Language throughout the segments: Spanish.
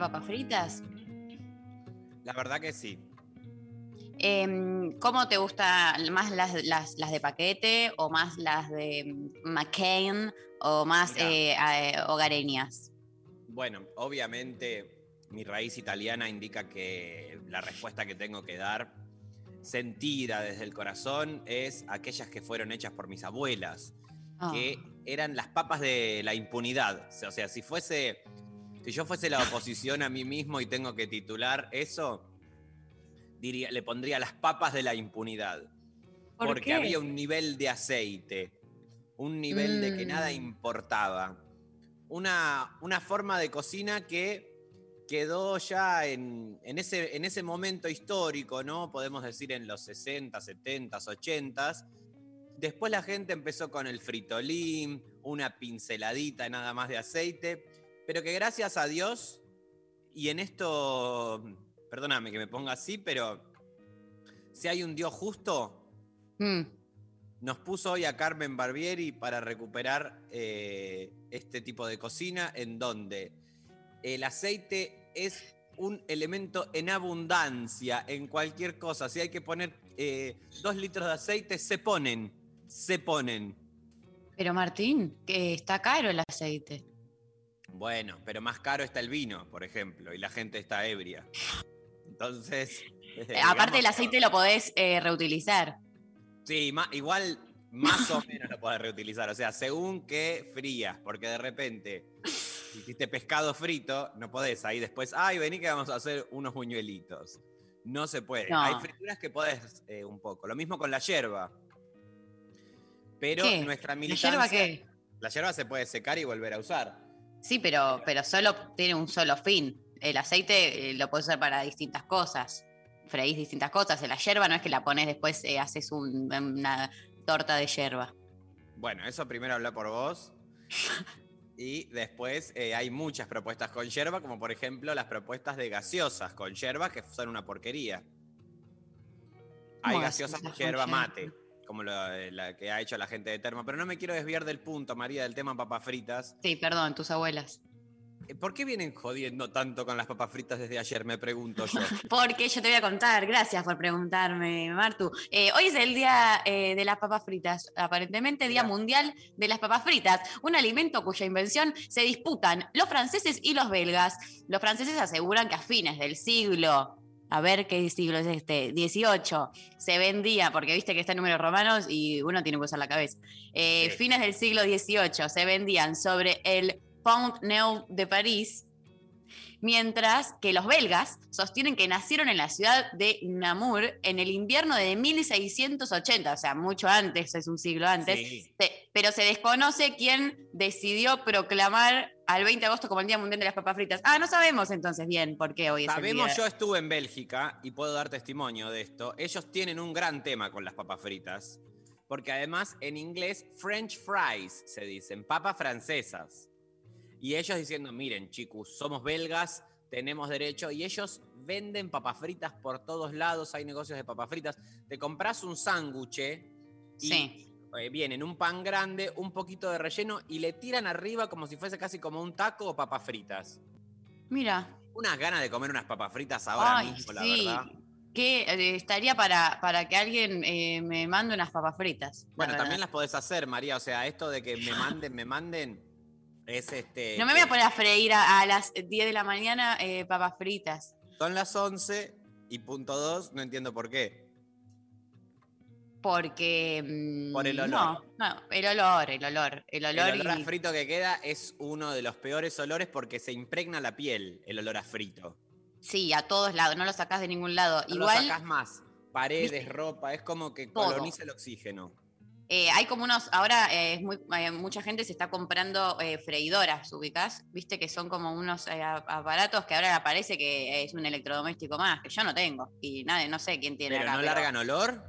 papas fritas? La verdad que sí. Em, ¿Cómo te gusta más las, las- las de paquete o más las de mm, McCain o más eh, eh, hogareñas? Bueno, obviamente mi raíz italiana indica que la respuesta que tengo que dar, sentida desde el corazón, es aquellas que fueron hechas por mis abuelas, Oh. que eran las papas de la impunidad. O sea, si fuese, si yo fuese la oposición a mí mismo y tengo que titular eso, diría, le pondría las papas de la impunidad. ¿Por porque qué? había un nivel de aceite, un nivel de que nada Mm. importaba. Una, una forma de cocina que quedó ya en, en ese, en ese momento histórico, ¿no? Podemos decir en los 60, 70, 80. Después la gente empezó con el fritolín, una pinceladita nada más de aceite, pero que gracias a Dios, y en esto, perdóname que me ponga así, pero si hay un Dios justo, Mm, nos puso hoy a Carmen Barbieri para recuperar eh, este tipo de cocina en donde el aceite es un elemento en abundancia en cualquier cosa. Si hay que poner eh, dos litros de aceite, se ponen, se ponen. Pero Martín, que está caro el aceite. Bueno, pero más caro está el vino, por ejemplo, y la gente está ebria. Entonces... Eh, Aparte el aceite lo podés eh, reutilizar. Sí, igual más o menos lo podés reutilizar. O sea, según que frías, porque de repente hiciste pescado frito, no podés ahí después, ay, vení que vamos a hacer unos buñuelitos. No se puede. No. Hay frituras que podés eh, un poco. Lo mismo con la yerba. Pero ¿Qué? nuestra ¿La militancia... yerba qué? La yerba se puede secar y volver a usar. Sí, pero, pero solo tiene un solo fin. El aceite eh, lo puedes usar para distintas cosas. Freís distintas cosas. La yerba no es que la pones después, eh, haces un- una torta de yerba. Bueno, eso primero habla por vos. Y después eh, hay muchas propuestas con yerba, como por ejemplo las propuestas de gaseosas con yerba, que son una porquería. Hay ¿Cómo gaseosas con yerba? mate, como lo- eh, la que ha hecho la gente de Termo. Pero no me quiero desviar del punto, María, del tema papas fritas. Sí, perdón, tus abuelas. Eh, ¿Por qué vienen jodiendo tanto con las papas fritas desde ayer? Me pregunto yo. Porque yo te voy a contar, gracias por preguntarme, Martu. Eh, hoy es el día eh, de las papas fritas, aparentemente Día. Mundial de las Papas Fritas, un alimento cuya invención se disputan los franceses y los belgas. Los franceses aseguran que a fines del siglo, a ver qué siglo es este, 18, se vendía, porque viste que está en números romanos y uno tiene que usar la cabeza. Eh, Sí. Fines del siglo XVIII se vendían sobre el Pont Neuf de París, mientras que los belgas sostienen que nacieron en la ciudad de Namur en el invierno de 1680, o sea, mucho antes, es un siglo antes, Sí. Pero se desconoce quién decidió proclamar al 20 de agosto como el Día Mundial de las Papas Fritas. Ah, no sabemos entonces bien por qué hoy es el Sabemos, día. yo estuve en Bélgica y puedo dar testimonio de esto. Ellos tienen un gran tema con las papas fritas. Porque además en inglés French fries se dicen, papas francesas. Y ellos diciendo, miren chicos, somos belgas, tenemos derecho. Y ellos venden papas fritas por todos lados, hay negocios de papas fritas. Te compras un sándwich y Sí. Eh, viene en un pan grande, un poquito de relleno y le tiran arriba como si fuese casi como un taco o papas fritas. Mira, Unas ganas de comer unas papas fritas ahora Ay, mismo, la sí. verdad. que eh, estaría para, para que alguien eh, me mande unas papas fritas. Bueno, también las podés hacer, María. O sea, esto de que me manden, me manden, es este. No me voy a poner a freír a, a las 10 de la mañana eh, papas fritas. Son las 11 y punto 2, no entiendo por qué. Porque. mm, Por el olor. No, no, el olor, el olor. El olor, El olor y- a frito que queda es uno de los peores olores porque se impregna la piel, el olor a frito. Sí, a todos lados, no lo sacás de ningún lado. No Igual. lo sacás más. Paredes, ¿Viste? ropa, es como que Todo. coloniza el oxígeno. Eh, hay como unos, ahora eh, es muy, eh, mucha gente se está comprando freidoras, ubicás, viste que son como unos aparatos que ahora aparece que es un electrodoméstico más, que yo no tengo y nadie, no sé quién tiene Pero acá. no largan olor.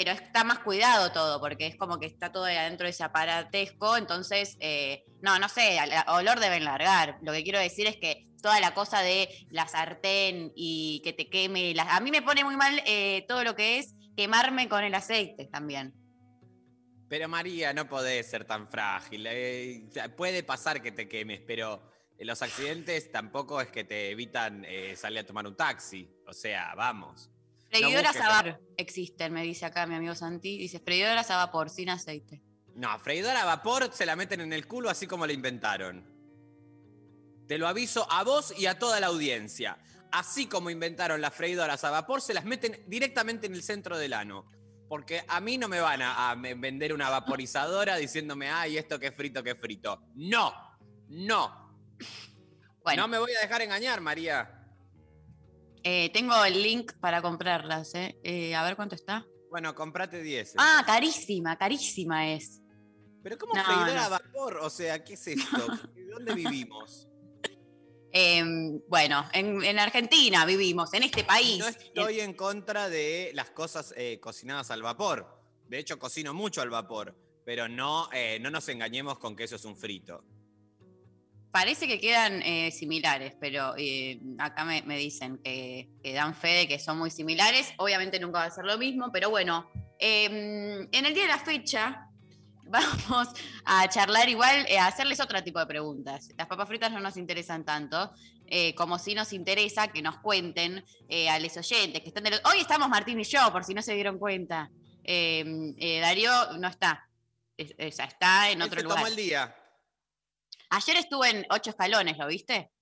Pero está más cuidado todo, porque es como que está todo adentro de ese aparatesco, entonces, eh, no, no sé, al olor deben largar. Lo que quiero decir es que toda la cosa de la sartén y que te queme, a mí me pone muy mal eh, todo lo que es quemarme con el aceite también. Pero María, no podés ser tan frágil. eh, puede pasar que te quemes, pero los accidentes tampoco es que te evitan salir a tomar un taxi. O sea, vamos. Freidoras a vapor existen, me dice acá mi amigo Santi. Dice freidoras a vapor, sin aceite. No, freidora a vapor se la meten en el culo así como la inventaron. Te lo aviso a vos y a toda la audiencia. Así como inventaron las freidoras a vapor, se las meten directamente en el centro del ano. Porque a mí no me van a, vender una vaporizadora diciéndome, ay, esto que es frito, que es frito. No, no. Bueno, No me voy a dejar engañar, María. Eh, tengo el link para comprarlas. eh. Eh, a ver cuánto está. Bueno, comprate 10. Ah, carísima, carísima es. Pero ¿cómo no, freidora no. a vapor? O sea, ¿qué es esto? ¿Dónde vivimos? Eh, bueno, en, en Argentina vivimos, en este país. No estoy en contra de las cosas eh, cocinadas al vapor. De hecho, cocino mucho al vapor. Pero no, eh, no nos engañemos con que eso es un frito. Parece que quedan eh, similares, pero eh, acá me, me dicen que, que dan fe de que son muy similares. Obviamente nunca va a ser lo mismo, pero bueno, eh, en el día de la fecha vamos a charlar igual, eh, a hacerles otro tipo de preguntas. Las papas fritas no nos interesan tanto, como si nos interesa que nos cuenten a los oyentes que están del- Hoy estamos Martín y yo, por si no se dieron cuenta. Eh, Darío no está, Es- sea, está en otro se lugar. tomó el día. Ayer estuve en ocho escalones, ¿lo viste?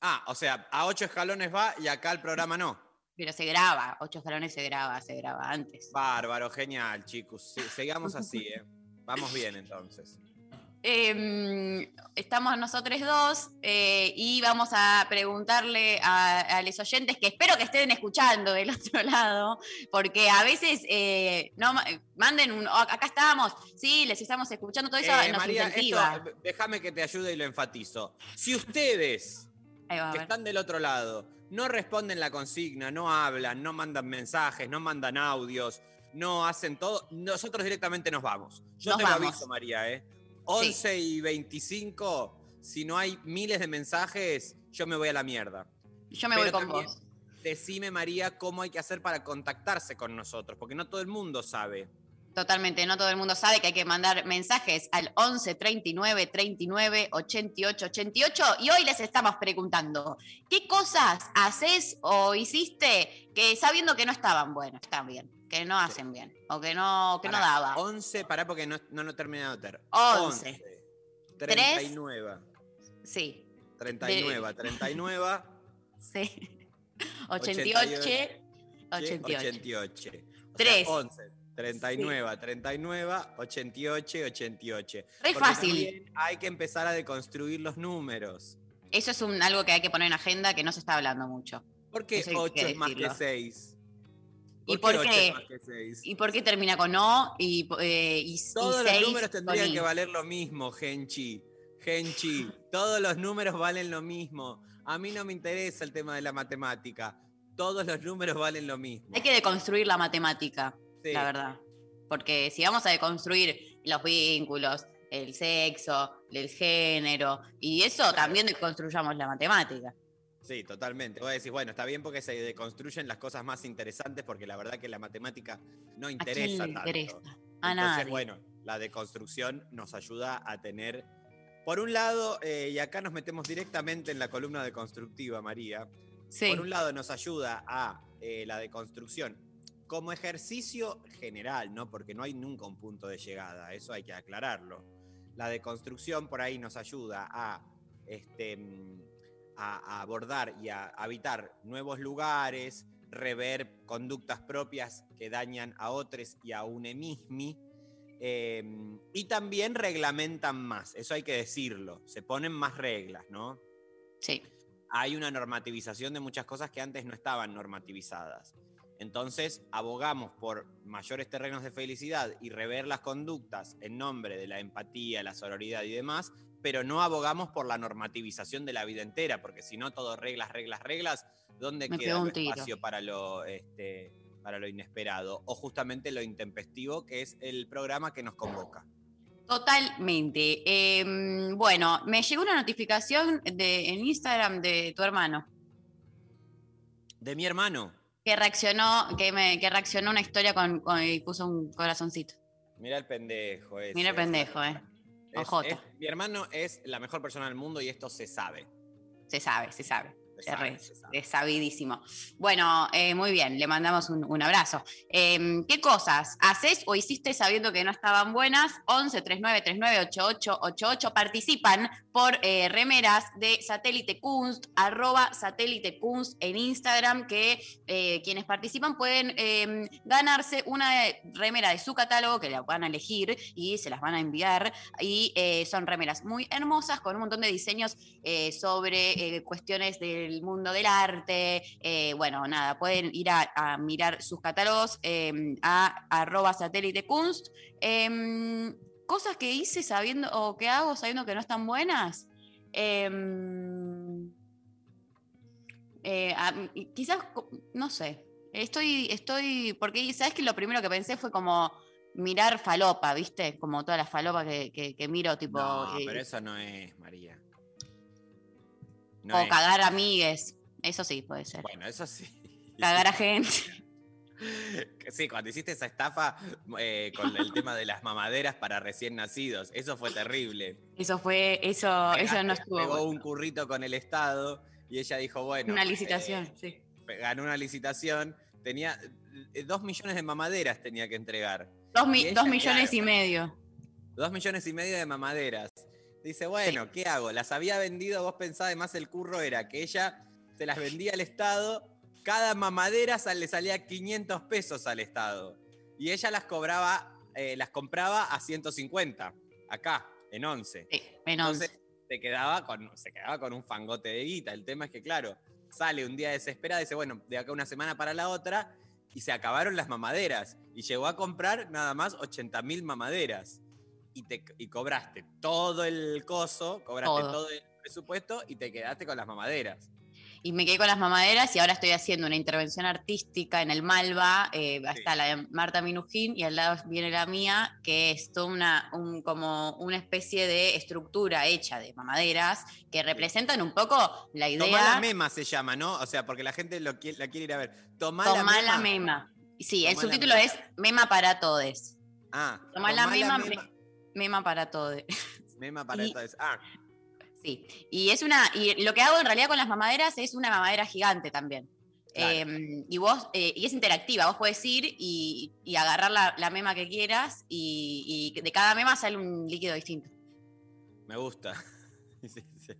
Ah, o sea, a ocho escalones va y acá el programa no. Pero se graba, ocho escalones se graba, se graba antes. Bárbaro, genial, chicos. Sí, sigamos así, ¿eh? Vamos bien entonces. Eh, estamos nosotros dos eh, y vamos a preguntarle a, a los oyentes que espero que estén escuchando del otro lado, porque a veces eh, no ma- manden un, "Oh, acá estamos, sí, les estamos escuchando, todo eso Eh, nos María, incentiva. déjame que te ayude y lo enfatizo. Si ustedes que están del otro lado no responden la consigna, no hablan, no mandan mensajes, no mandan audios, no hacen todo, nosotros directamente nos vamos. Yo Nos te vamos. lo aviso, María, ¿eh? 11 y 25, si no hay miles de mensajes, yo me voy a la mierda. Yo me voy con vos. Decime, María, cómo hay que hacer para contactarse con nosotros, porque no todo el mundo sabe. Totalmente, no todo el mundo sabe que hay que mandar mensajes al 11 39 39 88 88 y hoy les estamos preguntando, ¿qué cosas haces o hiciste que sabiendo que no estaban buenas, están bien, que no hacen sí. bien o que no, que pará, no daba. 11, pará porque no, no, no terminé de anotar. 11. 11 39. Sí. 39, 39. Sí. 88. 88. 88. 3. 11. 39, sí. 39, 88, 88. Es fácil. Hay que empezar a deconstruir los números. Eso es un, algo que hay que poner en agenda que no se está hablando mucho. Porque 8 es más que 6? ¿Y, por qué? ¿Y por qué termina con O? Y, eh, Todos y los números tendrían que valer lo mismo, Genchi. Genchi, todos los números valen lo mismo. A mí no me interesa el tema de la matemática. Todos los números valen lo mismo. Hay que deconstruir la matemática, la verdad. Porque si vamos a deconstruir los vínculos, el sexo, el género, y eso también deconstruyamos la matemática. Sí, totalmente. Vos decís, bueno, está bien porque se deconstruyen las cosas más interesantes porque la verdad que la matemática no ¿A interesa quién le tanto. interesa? A Entonces, nadie. bueno, la deconstrucción nos ayuda a tener, por un lado, eh, y acá nos metemos directamente en la columna deconstructiva, María, sí. por un lado nos ayuda a eh, la deconstrucción como ejercicio general, ¿no? Porque no hay nunca un punto de llegada, eso hay que aclararlo. La deconstrucción por ahí nos ayuda a, este, mm, a, a abordar y a habitar nuevos lugares, rever conductas propias que dañan a otros y a un mismo. Eh, y también reglamentan más, eso hay que decirlo, se ponen más reglas, ¿no? Sí. Hay una normativización de muchas cosas que antes no estaban normativizadas. Entonces, abogamos por mayores terrenos de felicidad y rever las conductas en nombre de la empatía, la sororidad y demás, pero no abogamos por la normativización de la vida entera, porque si no, todo reglas, reglas, reglas, ¿dónde Me queda el espacio para lo, este, para lo inesperado? O justamente lo intempestivo, que es el programa que nos convoca. Totalmente. Eh, bueno, me llegó una notificación de, en Instagram de tu hermano De mi hermano. que reaccionó, que me, que reaccionó una historia con, con- y puso un corazoncito. Mira el pendejo. ese. Mira el pendejo, eh. Es- Ojota. es- mi hermano es la mejor persona del mundo y esto se sabe. Se sabe, se sabe. Sabe, re- sabe. sabidísimo. Bueno, eh, muy bien, le mandamos un, un abrazo. Eh, ¿Qué cosas haces o hiciste sabiendo que no estaban buenas? 11 39 39 88 88 participan por eh, remeras de Satélite Kunst, arroba Satélite Kunst en Instagram, que eh, quienes participan pueden eh, ganarse una remera de su catálogo que la van a elegir y se las van a enviar. Y son remeras muy hermosas con un montón de diseños sobre cuestiones del mundo del arte. eh, bueno, nada, pueden ir a, a mirar sus catálogos eh, a arroba satélite kunst. Em, cosas que hice sabiendo o que hago sabiendo que no están buenas. Em, eh, a- quizás, no sé, estoy, estoy, porque sabes que lo primero que pensé fue como mirar falopa, ¿viste? Como todas las falopas que, que- que miro, tipo... No, eh, pero eso no es, María. No o es. cagar amigues. Eso sí puede ser. Bueno, eso sí. Cagar a gente. Sí, cuando hiciste esa estafa eh, con el tema de las mamaderas para recién nacidos, eso fue terrible. Eso fue, eso, eso no estuvo. Pegó bueno. un currito con el Estado y ella dijo, bueno. Una licitación, eh, sí. ganó una licitación, tenía eh, dos millones de mamaderas tenía que entregar. Dos, mi- y ella, dos millones claro. y medio. Dos millones y medio de mamaderas. Dice, bueno, ¿qué hago? Las había vendido, vos pensás, además el curro era que ella se las vendía al Estado, cada mamadera le salía 500 pesos al Estado. Y ella las cobraba, eh, las compraba a 150, acá, en 11. Sí, menos. Entonces se quedaba, con, se quedaba con un fangote de guita. El tema es que, claro, sale un día desesperada dice, bueno, de acá una semana para la otra, y se acabaron las mamaderas. Y llegó a comprar nada más 80 mil mamaderas. Y, te, y cobraste todo el coso, cobraste Todo. todo. el presupuesto y te quedaste con las mamaderas. Y me quedé con las mamaderas y ahora estoy haciendo una intervención artística en el Malva. eh, Sí. Está la de Marta Minujín y al lado viene la mía, que es toda una, un- como una especie de estructura hecha de mamaderas que representan un poco la idea. Tomá la mema se llama, ¿no? O sea, porque la gente lo qui- la quiere ir a ver. Tomá, Tomá la la mema. mema. Sí, el Tomá la subtítulo mema. es Mema para todes. Ah, Tomá la mema, mema. Mema para todes. Mema para Y- entonces. Ah, Sí, y es una, y lo que hago en realidad con las mamaderas es una mamadera gigante también. Claro. Eh, y vos, eh, y es interactiva, vos podés ir y, y agarrar la, la mema que quieras y, y de cada mema sale un líquido distinto. me gusta. Sí, sí.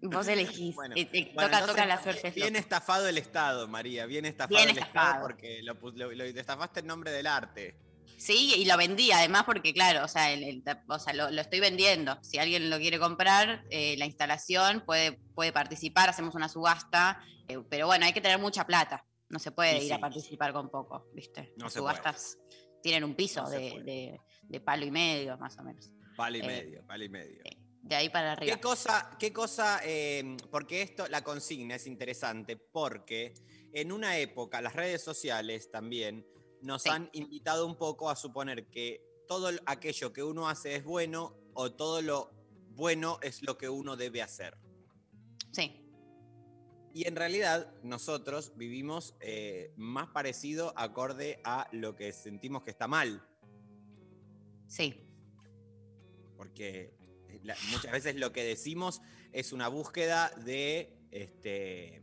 Vos elegís, Bueno, eh, te Bueno, toca, entonces, toca la suerte. Bien estafado el Estado, María, bien estafado Bien el estafado. Estado porque lo, lo- lo estafaste en nombre del arte. Sí, y lo vendí además porque, claro, o sea, el- el- o sea, lo, lo estoy vendiendo. Si alguien lo quiere comprar, eh, la instalación puede, puede participar, hacemos una subasta, eh, pero bueno, hay que tener mucha plata. No se puede Y ir a participar con poco, ¿viste? No Las se puede. subastas tienen un piso No de, de- de palo y medio, más o menos. Palo y Eh, medio, palo y medio. De ahí para arriba. ¿Qué cosa, qué cosa porque esto, la consigna es interesante, porque en una época las redes sociales también nos Sí. han invitado un poco a suponer que todo lo- aquello que uno hace es bueno o todo lo bueno es lo que uno debe hacer. Sí, Y en realidad nosotros vivimos eh, más parecido acorde a lo que sentimos que está mal, sí, porque eh, la- muchas veces lo que decimos es una búsqueda de, este,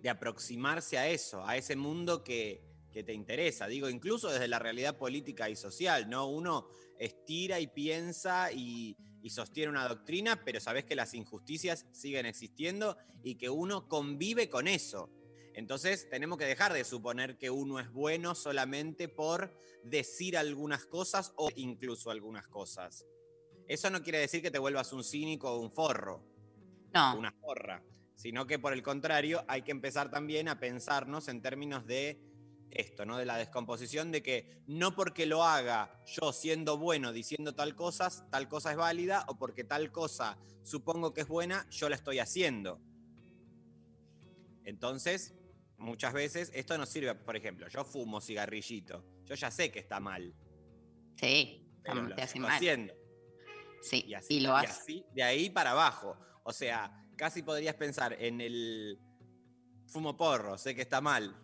de aproximarse a eso, a ese mundo que, que te interesa. Digo, incluso desde la realidad política y social, ¿no? Uno estira y piensa y, y sostiene una doctrina, pero sabes que las injusticias siguen existiendo y que uno convive con eso. Entonces tenemos que dejar de suponer que uno es bueno solamente por decir algunas cosas o incluso algunas cosas. Eso no quiere decir que te vuelvas un cínico o un forro, No, una forra, sino que por el contrario hay que empezar también a pensarnos en términos de esto, ¿no? De la descomposición de que no porque lo haga yo siendo bueno diciendo tal cosa, tal cosa es válida, o porque tal cosa supongo que es buena, yo la estoy haciendo. Entonces, muchas veces esto nos sirve, por ejemplo, yo fumo cigarrillito, yo ya sé que está mal, sí, pero tam- lo te hace mal. haciendo. Sí, Y así, y lo y así, de ahí para abajo. O sea, casi podrías pensar en el fumo porro, sé que está mal,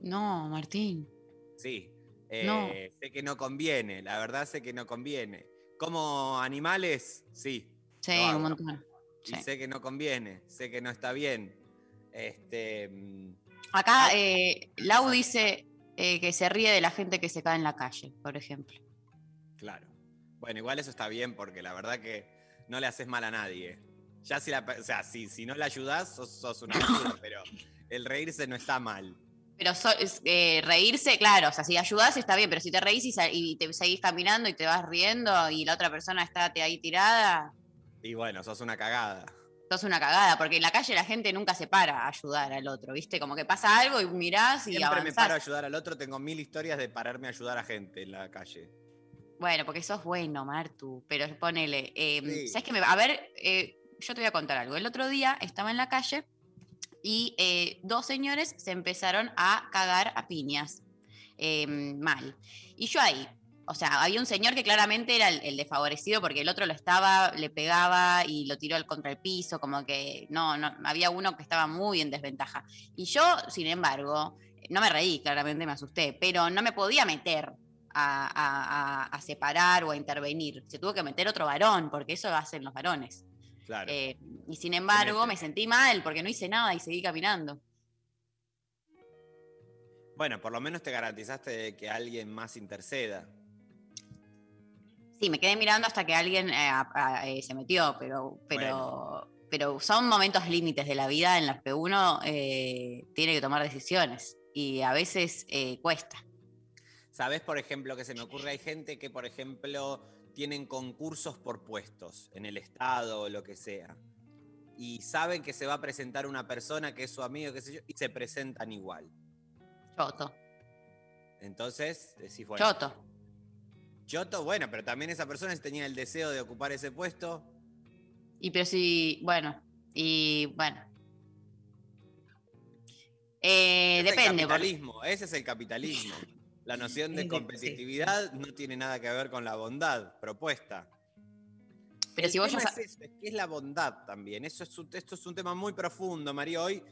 No, Martín. sí. No. eh, Sé que no conviene, la verdad sé que no conviene. Como animales, sí. Sí, hago. un montón. Y Sí. sé que no conviene, sé que no está bien. Este, mm, Acá eh, Lau dice eh, que se ríe de la gente que se cae en la calle, por ejemplo. claro. Bueno, igual eso está bien porque la verdad que no le haces mal a nadie. Ya si la, o sea, si, si no le ayudás, sos, sos una basura, pero el reírse no está mal. Pero so- eh, reírse, claro, o sea, si ayudás está bien, pero si te reís y, te seguís caminando y te vas riendo y la otra persona está ahí tirada, Y bueno, sos una cagada. sos una cagada, porque en la calle la gente nunca se para a ayudar al otro, ¿viste? Como que pasa algo y mirás y Siempre me avanzás. paro a ayudar al otro, tengo mil historias de pararme a ayudar a gente en la calle. Bueno, porque sos bueno, Martu, pero ponele. eh, Sí. ¿Sabes qué? me- A ver, eh, yo te voy a contar algo. El otro día estaba en la calle y eh, dos señores se empezaron a cagar a piñas. eh, mal. Y yo ahí. O sea, había un señor que claramente era el, desfavorecido porque el otro lo estaba, le pegaba y lo tiró al- contra el piso, como que no, no, había uno que estaba muy en desventaja. Y yo, sin embargo, no me reí, claramente me asusté, pero no me podía meter a, a- separar o a intervenir. Se tuvo que meter otro varón, porque eso hacen los varones. Claro. Eh, y sin embargo, me sentí mal porque no hice nada y seguí caminando. Bueno, por lo menos te garantizaste que alguien más interceda. Sí, me quedé mirando hasta que alguien eh, eh, se metió, pero, pero, pero son momentos límites de la vida en los que uno tiene que tomar decisiones y a veces cuesta. ¿Sabes, por ejemplo, que se me ocurre? Hay gente que, por ejemplo, tienen concursos por puestos en el Estado o lo que sea. Y saben que se va a presentar una persona que es su amigo, qué sé yo, y se presentan igual. Choto, Entonces, decís, bueno, choto. Choto, bueno, pero también esa persona tenía el deseo de ocupar ese puesto. Y pero si, bueno, y bueno. Eh, Es el depende. porque- capitalismo, ese es el capitalismo. La noción de Sí, sí. competitividad no tiene nada que ver con la bondad propuesta. pero si vos ya es, eso, es que es la bondad también. Eso es un- esto es un tema muy profundo, María. Hoy Sí,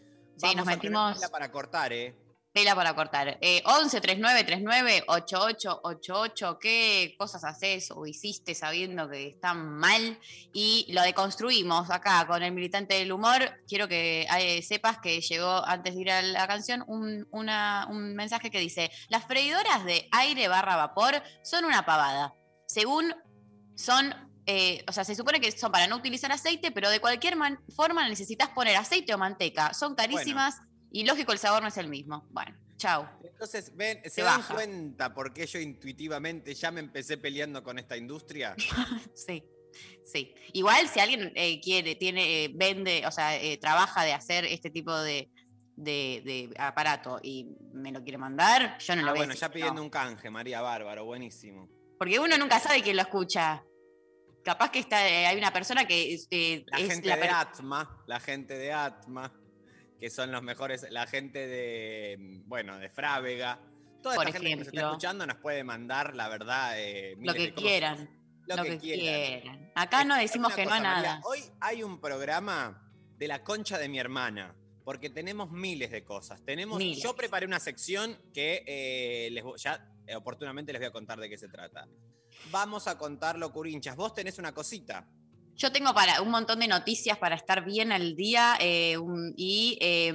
vamos nos a tener metimos- para cortar, ¿eh? Tela para cortar. Eh, 11 39 39 88 88. ¿Qué cosas haces o hiciste sabiendo que están mal? Y lo deconstruimos acá con el militante del humor. Quiero que eh, sepas que llegó antes de ir a la canción un, una- un mensaje que dice: Las freidoras de aire barra vapor son una pavada. Según son. eh, o sea, se supone que son para no utilizar aceite, pero de cualquier forma necesitas poner aceite o manteca. Son carísimas y lógico el sabor no es el mismo. Bueno, chau. Entonces, ven, ¿se Se dan baja. cuenta por qué yo intuitivamente ya me empecé peleando con esta industria? Sí, sí. Igual si alguien eh, quiere, tiene, eh, vende, o sea, eh, trabaja de hacer este tipo de, de- de aparato y me lo quiere mandar, yo no lo Ah, a bueno, ya pidiendo no. un canje, María Bárbaro, buenísimo. Porque uno nunca sabe quién lo escucha. Capaz que está, hay una persona que eh, La es gente la de Atma, la gente de Atma, que son los mejores, la gente de, bueno, de Frávega. Toda Por esta gente que nos está ejemplo. escuchando nos puede mandar, la verdad, eh, lo que quieran. Lo, que, quieran. Acá no Es- decimos hay que una no a cosa, María, nada. Hoy hay un programa de la concha de mi hermana, porque tenemos miles de cosas. Tenemos, Miles. yo preparé una sección que eh, les ya eh, oportunamente les voy a contar de qué se trata. Vamos a contarlo, Curinchas. Vos tenés una cosita. Yo tengo para un montón de noticias para estar bien al día eh, un- y eh,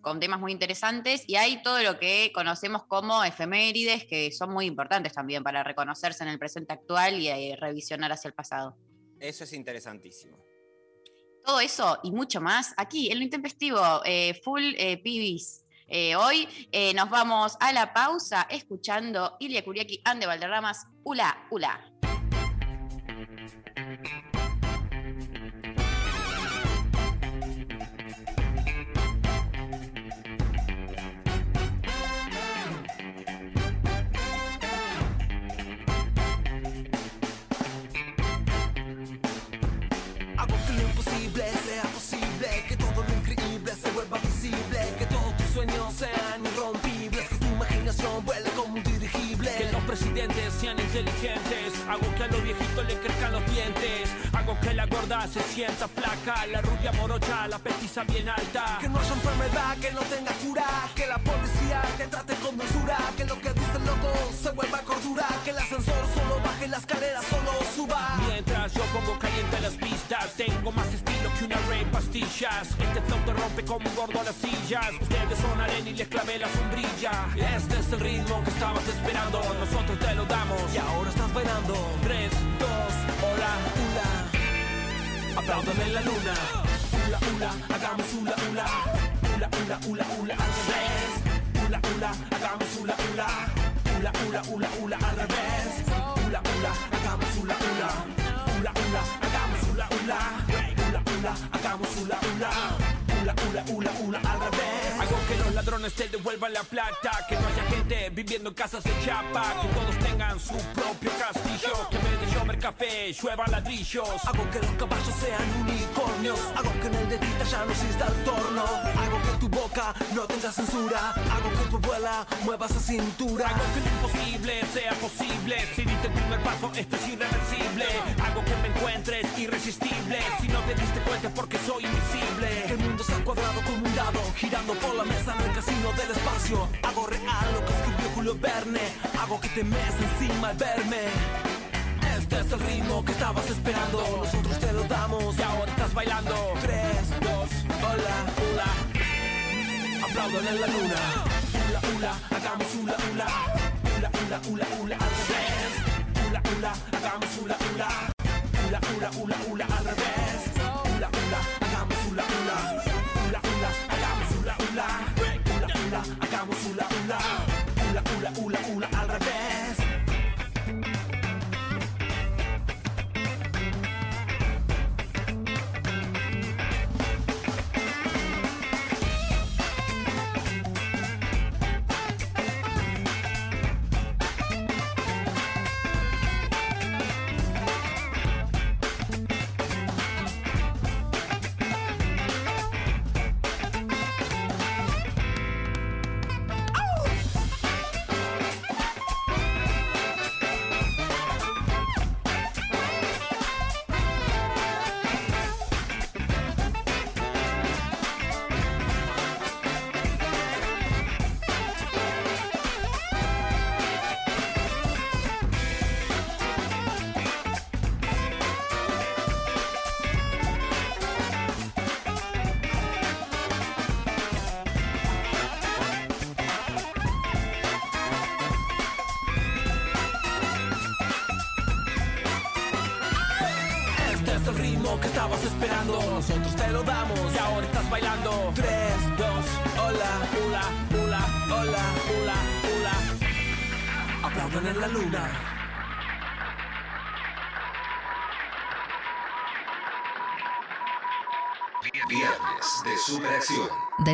con temas muy interesantes. Y hay todo lo que conocemos como efemérides, que son muy importantes también para reconocerse en el presente actual y eh, revisionar hacia el pasado. Eso es interesantísimo. Todo eso y mucho más aquí en lo intempestivo, eh, full pibis. Hoy nos vamos a la pausa escuchando Ilia Kuriaki, Ande Valderramas, Ula, Ula. Hago que a los viejitos le crezcan los dientes. Hago que la gorda se sienta flaca. La rubia morocha, la petiza bien alta. Que no haya enfermedad, que no tenga cura, que la policía te trate con dulzura, que lo que dice el loco se vuelva cordura, que el ascensor solo baje, la escalera solo suba. Mientras yo pongo caliente las pistas, tengo más estilo que una rey pastillas. Este flow te rompe como un gordo a las sillas. Ustedes son arena y les clavé la sombrilla. Este es el ritmo que estabas esperando. Nosotros te lo damos. Y ahora estás bailando. 3, 2, hola, hula. Aplaudan en la luna. Hula, hula, hagamos hula, hula. Hula, hula, hula, hula, al revés. Hula, hula, hagamos hula, hula. Hula, hula, hula, hula, al revés. Hula, hagamos hula, hula. Hula, hula, hula, hula, al revés. Ladrones te devuelvan la plata. Que no haya gente viviendo en casas de chapa. Que todos tengan su propio castillo. Que en vez de llover café, lluevan ladrillos. Hago que los caballos sean unicornios. Hago que en el de tinta ya no exista el torno. Hago que tu boca no tenga censura. Hago que tu abuela mueva esa cintura. Hago que lo imposible sea posible. Si diste el primer paso, esto es irreversible. Hago que me encuentres irresistible. Si no te diste cuenta porque soy invisible. Que el mundo sea cuadrado como un dado, girando por la mesa en casino del espacio. Hago real lo que escribió Julio Verne. Hago que te mees encima al verme. Este es el ritmo que estabas esperando. Nosotros te lo damos. Y ahora estás bailando. 3, 2, Hola, hula. aplaudan en la luna. Hula, hula, hagamos hula, hula. Hula, hula, hula, hula, al revés. Hula, hula, hagamos hula, hula. Hula, hula, hula, hula, al revés. Hula, hula, hagamos hula. Hula, Hula, hula, hagamos hula, hula.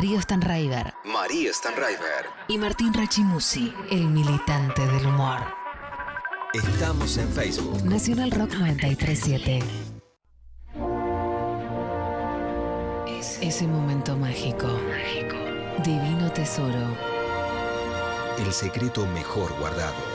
Darío Stanraiver María Stanraiver. y Martín Rachimusi, el militante del humor. Estamos en Facebook. Nacional Rock 937. Ese momento mágico. Divino tesoro. El secreto mejor guardado.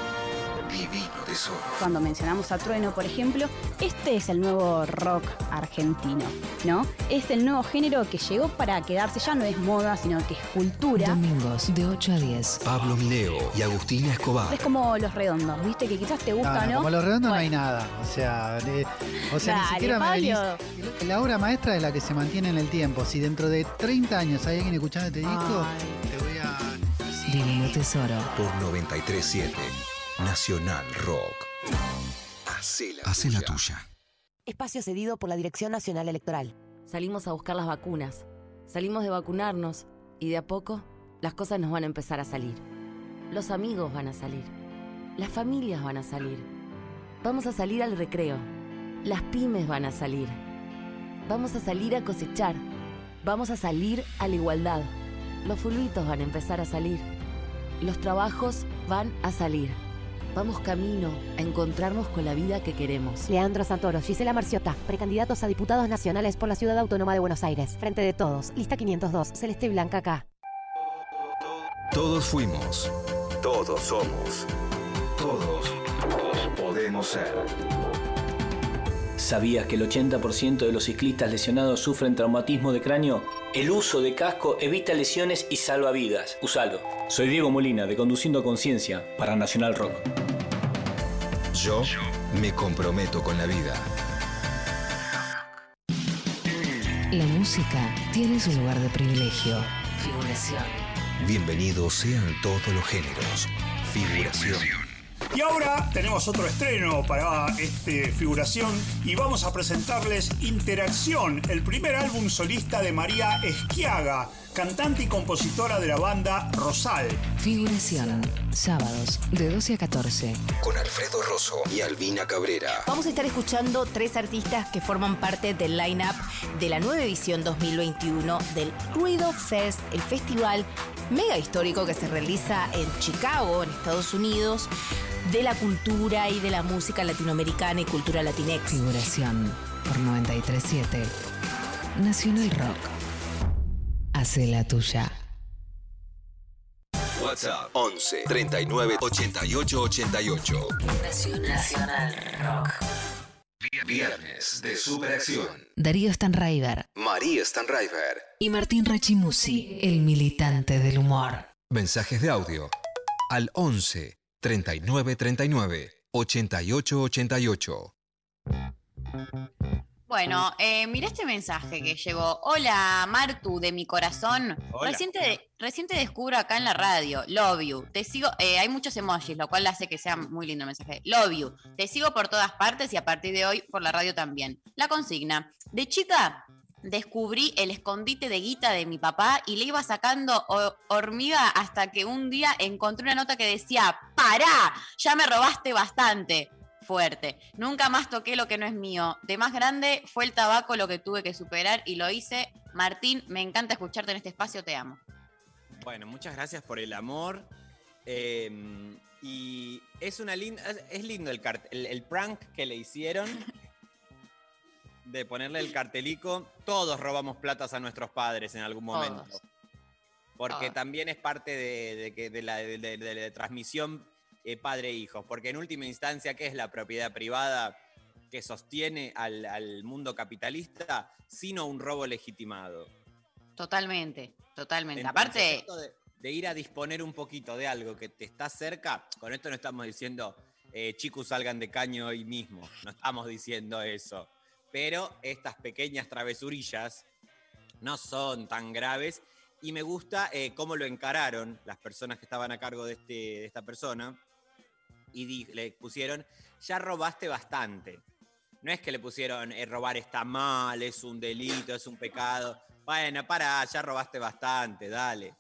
Divino tesoro. Cuando mencionamos a Trueno, por ejemplo, este es el nuevo rock argentino, ¿no? Es el nuevo género que llegó para quedarse, ya no es moda, sino que es cultura. Domingos de 8 a 10. Pablo Mineo y Agustina Escobar. Es como los redondos, ¿viste? Que quizás te gusta, No, ¿no? no, como los redondos no hay nada. O sea, de- o sea ni siquiera me. Pablo. La obra maestra es la que se mantiene en el tiempo. Si dentro de 30 años hay alguien escuchando este disco, Ay. te voy a. Divino tesoro. Por 937 Nacional Rock. Hacé la, Hacé la tuya. tuya. Espacio cedido por la Dirección Nacional Electoral. Salimos a buscar las vacunas. Salimos de vacunarnos y de a poco las cosas nos van a empezar a salir. Los amigos van a salir. Las familias van a salir. Vamos a salir al recreo. Las pymes van a salir. Vamos a salir a cosechar. Vamos a salir a la igualdad. Los fulbitos van a empezar a salir. Los trabajos van a salir. Vamos camino a encontrarnos con la vida que queremos. Leandro Santoro, Gisela Marciota, precandidatos a diputados nacionales por la Ciudad Autónoma de Buenos Aires. Frente de todos, lista 502, Celeste Blanca acá. Todos fuimos. Todos somos. Todos, todos podemos ser. ¿Sabías que el 80% de los ciclistas lesionados sufren traumatismo de cráneo? El uso de casco evita lesiones y salva vidas. Usalo. Soy Diego Molina de Conduciendo Conciencia para Nacional Rock. Yo me comprometo con la vida. La música tiene su lugar de privilegio. Figuración. Bienvenidos sean todos los géneros. Figuración. Y ahora tenemos otro estreno para este figuración y vamos a presentarles Interacción, el primer álbum solista de María Esquiaga, cantante y compositora de la banda Rosal. Figuración. Sábados de 12 a 14. Con Alfredo Rosso y Albina Cabrera. Vamos a estar escuchando tres artistas que forman parte del line-up de la nueva edición 2021 del Ruido Fest, el festival mega histórico que se realiza en Chicago, en Estados Unidos, de la cultura y de la música latinoamericana y cultura latinex. Figuración por 937. Nacional Rock. Hace la tuya. WhatsApp 11 39 88 88. Nacional, Rock. Viernes de Superacción. Darío Stanraiver María Stanraiver. y Martín Rachimusi, el militante del humor. Mensajes de audio al 11 39 39 88 88. Bueno, eh, mira este mensaje que llegó. Hola, Martu, de mi corazón. Recién te, recién te descubro acá en la radio. Love you. Te sigo. eh, hay muchos emojis, lo cual hace que sea muy lindo el mensaje. Love you. Te sigo por todas partes y a partir de hoy por la radio también. La consigna. De chica. Descubrí el escondite de guita de mi papá y le iba sacando ho- hormiga hasta que un día encontré una nota que decía, ¡Pará! Ya me robaste bastante fuerte. Nunca más toqué lo que no es mío. De más grande fue el tabaco lo que tuve que superar y lo hice. Martín, me encanta escucharte en este espacio, te amo. Bueno, muchas gracias por el amor. Eh, y es una linda. es- lindo el, cart- el, el prank que le hicieron. De ponerle el cartelico. Todos robamos platas a nuestros padres en algún momento. Todos. Porque Todos. también es parte de, de de la, de- de- de la transmisión eh, padre-hijos. Porque en última instancia, ¿qué es la propiedad privada que sostiene al, al mundo capitalista? Sino un robo legitimado. Totalmente, totalmente. Entonces, Aparte, de ir a disponer un poquito de algo que te está cerca, con esto no estamos diciendo eh, chicos salgan de caño hoy mismo, no estamos diciendo eso. Pero estas pequeñas travesurillas no son tan graves y me gusta eh, cómo lo encararon las personas que estaban a cargo de, este, de esta persona y le pusieron, ya robaste bastante. No es que le pusieron, eh, robar está mal, es un delito, es un pecado. Bueno, para, ya robaste bastante, dale.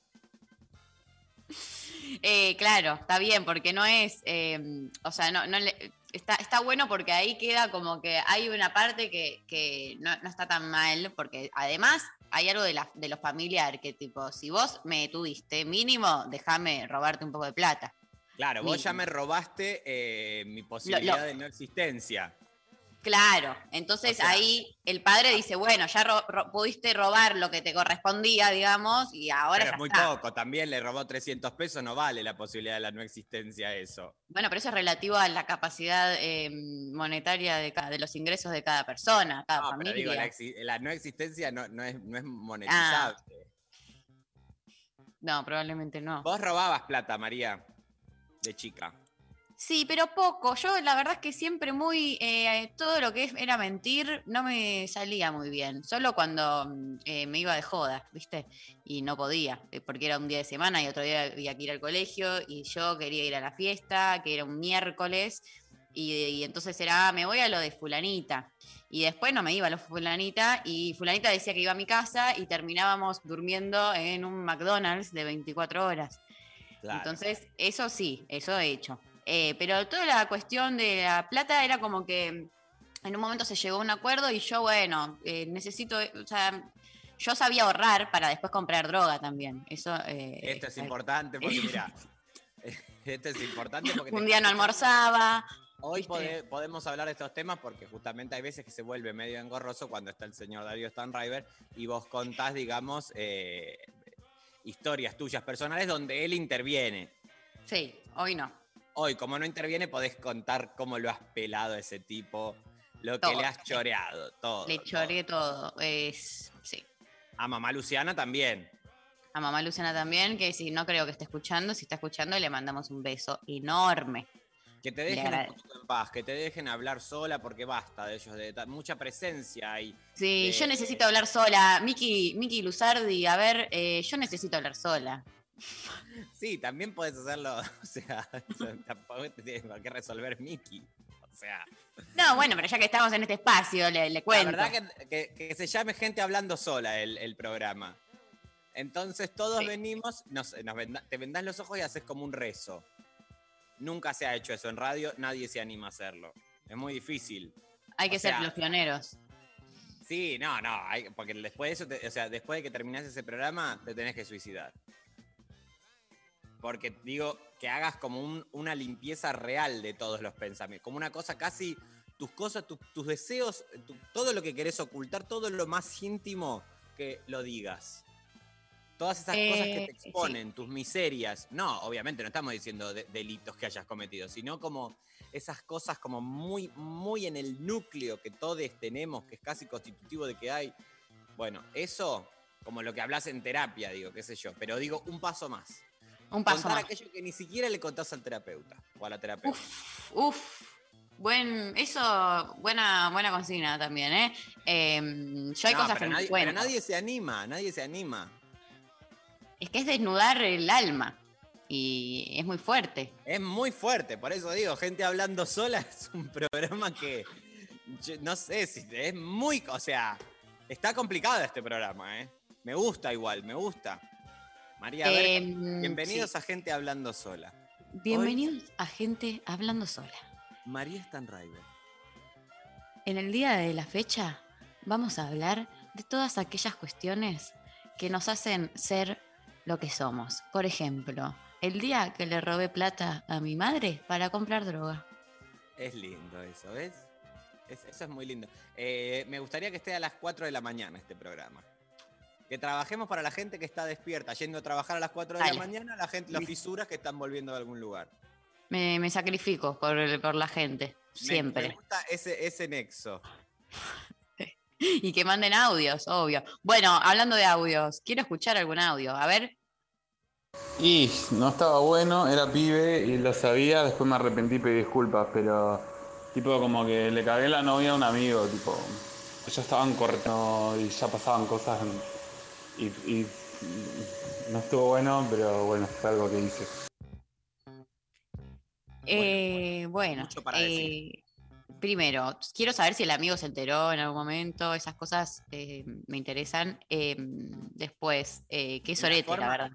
eh, claro, está bien, porque no es, eh, o sea, no, no le- está, bueno porque ahí queda como que hay una parte que, no, está tan mal, porque además hay algo de, de lo familiar, que tipo, si vos me tuviste, mínimo, déjame robarte un poco de plata. Claro, vos ya me robaste eh, mi posibilidad lo- de no existencia. Claro, entonces O sea- ahí el padre dice, bueno, ya ro- ro- pudiste robar lo que te correspondía, digamos, y ahora Pero ya es muy está. poco, también le robó 300 pesos, no vale la posibilidad de la no existencia eso. Bueno, pero eso es relativo a la capacidad eh, monetaria de, cada- de los ingresos de cada persona, cada No, pero familia. digo, la, exi- la no existencia no, no es, no es monetizable. No, probablemente no. Vos robabas plata, María, de chica. Sí, pero poco. Yo la verdad es que siempre muy, eh, todo lo que era mentir no me salía muy bien. Solo cuando mm, eh, me iba de joda, ¿viste? Y no podía, eh, porque era un día de semana y otro día había que ir al colegio y yo quería ir a la fiesta, que era un miércoles. Y, y entonces era, "Ah, me voy a lo de fulanita. Y después no me iba a lo de fulanita y fulanita decía que iba a mi casa y terminábamos durmiendo en un McDonald's de 24 horas. Claro. Entonces, eso sí, eso he hecho. Eh, pero toda la cuestión de la plata era como que en un momento se llegó a un acuerdo y yo, bueno, eh, necesito, o sea, yo sabía ahorrar para después comprar droga también. Eso. eh, Esto es importante porque, mira, esto es importante porque... un día no almorzaba. Hoy podemos hablar de estos temas porque justamente hay veces que se vuelve medio engorroso cuando está el señor Darío Stanriver y vos contás, digamos, eh, historias tuyas personales donde él interviene. Sí, hoy no. Hoy, como no interviene, podés contar cómo lo has pelado a ese tipo, lo que Todo. le has choreado, todo. Le choré todo. Es, sí. A mamá Luciana también. A mamá Luciana también, que si no creo que esté escuchando, si está escuchando, le mandamos un beso enorme. Que te dejen un poquito en paz, que te dejen hablar sola porque basta de ellos, de mucha presencia hay. Sí, de- yo necesito hablar sola. Miki, Miki Luzardi, a ver, eh, yo necesito hablar sola. Sí, también puedes hacerlo, o sea, tampoco te tiene por qué resolver Mickey. O sea, No, bueno, pero ya que estamos en este espacio, le, le cuento. la verdad que, que- que se llame gente hablando sola el, el programa. Entonces todos venimos, nos, nos venda- te vendás los ojos y haces como un rezo. Nunca se ha hecho eso en radio, nadie se anima a hacerlo. Es muy difícil. Hay que o ser sea, los pioneros. Sí, no, no, hay- porque después de eso, te- o sea, después de que terminás ese programa, te tenés que suicidar. Porque digo, que hagas como un- una limpieza real de todos los pensamientos, como una cosa casi, tus cosas, tu- tus deseos, tu- todo lo que querés ocultar, todo lo más íntimo, que lo digas. Todas esas cosas que Eh, te sí. exponen, tus miserias. No, obviamente no estamos diciendo de- delitos que hayas cometido, sino como esas cosas como muy, muy en el núcleo que todos tenemos, que es casi constitutivo de que hay. Bueno, eso, como lo que hablas en terapia, digo, qué sé yo, pero digo un paso más. Un paso Contar más. aquello que ni siquiera le contás al terapeuta o a la terapeuta. Uf, buen, eso, buena, buena consigna también, ¿eh? Em, yo hay No, cosas pero que nadie, no cuento. pero nadie se anima, nadie se anima. Es que es desnudar el alma. Y es muy fuerte. Es muy fuerte, por eso digo, gente hablando sola es un programa que yo no sé si es muy, o sea, está complicado este programa, ¿eh? Me gusta igual, me gusta. María, a ver, Em, bienvenidos sí. a gente hablando sola. Bienvenidos a gente hablando sola. María Stanriver. En el día de la fecha vamos a hablar de todas aquellas cuestiones que nos hacen ser lo que somos. Por ejemplo, el día que le robé plata a mi madre para comprar droga. Es lindo eso, ¿ves? Es- eso es muy lindo. Eh, me gustaría que esté a las 4 de la mañana este programa. Que trabajemos para la gente que está despierta, yendo a trabajar a las 4 de Dale. la mañana, la gente, los fisuras que están volviendo de algún lugar. Me, me sacrifico por, el- por la gente, Me- siempre. Me, gusta ese, ese nexo. Y que manden audios, obvio. Bueno, hablando de audios, quiero escuchar algún audio. A ver, Y no estaba bueno, era pibe y lo sabía, después me arrepentí y pedí disculpas, pero tipo como que le cagué la novia a un amigo, tipo, ya estaban corriendo y ya pasaban cosas y, y no estuvo bueno, pero bueno, fue algo que hice. eh, bueno, mucho para eh, primero, quiero saber si el amigo se enteró en algún momento, esas cosas eh, me interesan. Eh, después, eh, que es Una orete, forma- la verdad.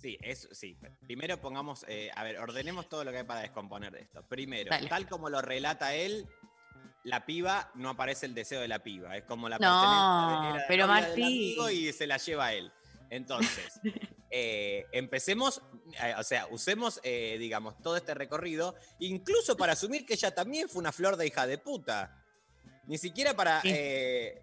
Sí, es, sí. Primero pongamos, eh, a ver, ordenemos todo lo que hay para descomponer de esto. Primero, Dale. tal como lo relata él, la piba no aparece el deseo de la piba. Es como la No, de- la pero del Martín. amigo y se la lleva él. Entonces, eh, empecemos, eh, o sea, usemos, eh, digamos, todo este recorrido, incluso para asumir que ella también fue una flor de hija de puta. Ni siquiera para, Sí.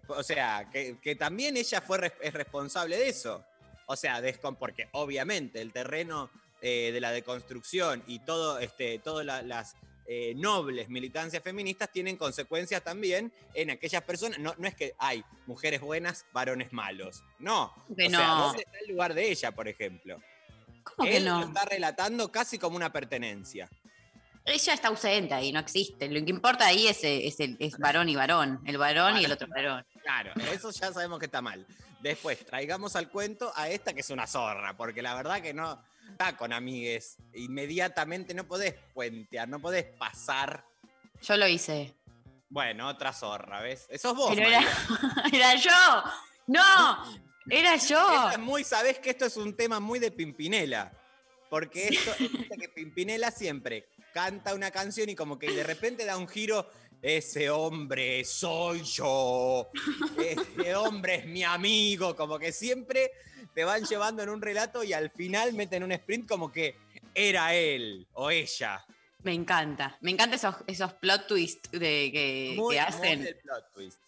o sea, que, que también ella fue es responsable de eso. O sea, porque obviamente el terreno de la deconstrucción y todo, este, todas la- las eh, nobles militancias feministas tienen consecuencias también en aquellas personas. No, no es que hay mujeres buenas, varones malos. No. Que o sea, no. ¿dónde está el lugar de ella, por ejemplo? ¿Cómo que no? lo está relatando casi como una pertenencia. Ella está ausente ahí, no existe. Lo que importa ahí es, es, el, es varón y varón. El varón y el otro varón. Claro, eso ya sabemos que está mal. Después, traigamos al cuento a esta que es una zorra, porque la verdad que no está con amigues. Inmediatamente no podés puentear, no podés pasar Yo lo hice. Bueno, otra zorra, ¿ves? Eso es vos. Pero era, yo. No, era yo. Es muy, sabés que esto es un tema muy de Pimpinela. Porque esto, viste que Pimpinela siempre canta una canción y como que de repente da un giro. Ese hombre soy yo. Ese hombre es mi amigo. Como que siempre te van llevando en un relato y al final meten un sprint como que era él o ella. Me encanta. Me encantan esos, esos plot twists de, que, Muy, que muy hacen. del plot twist.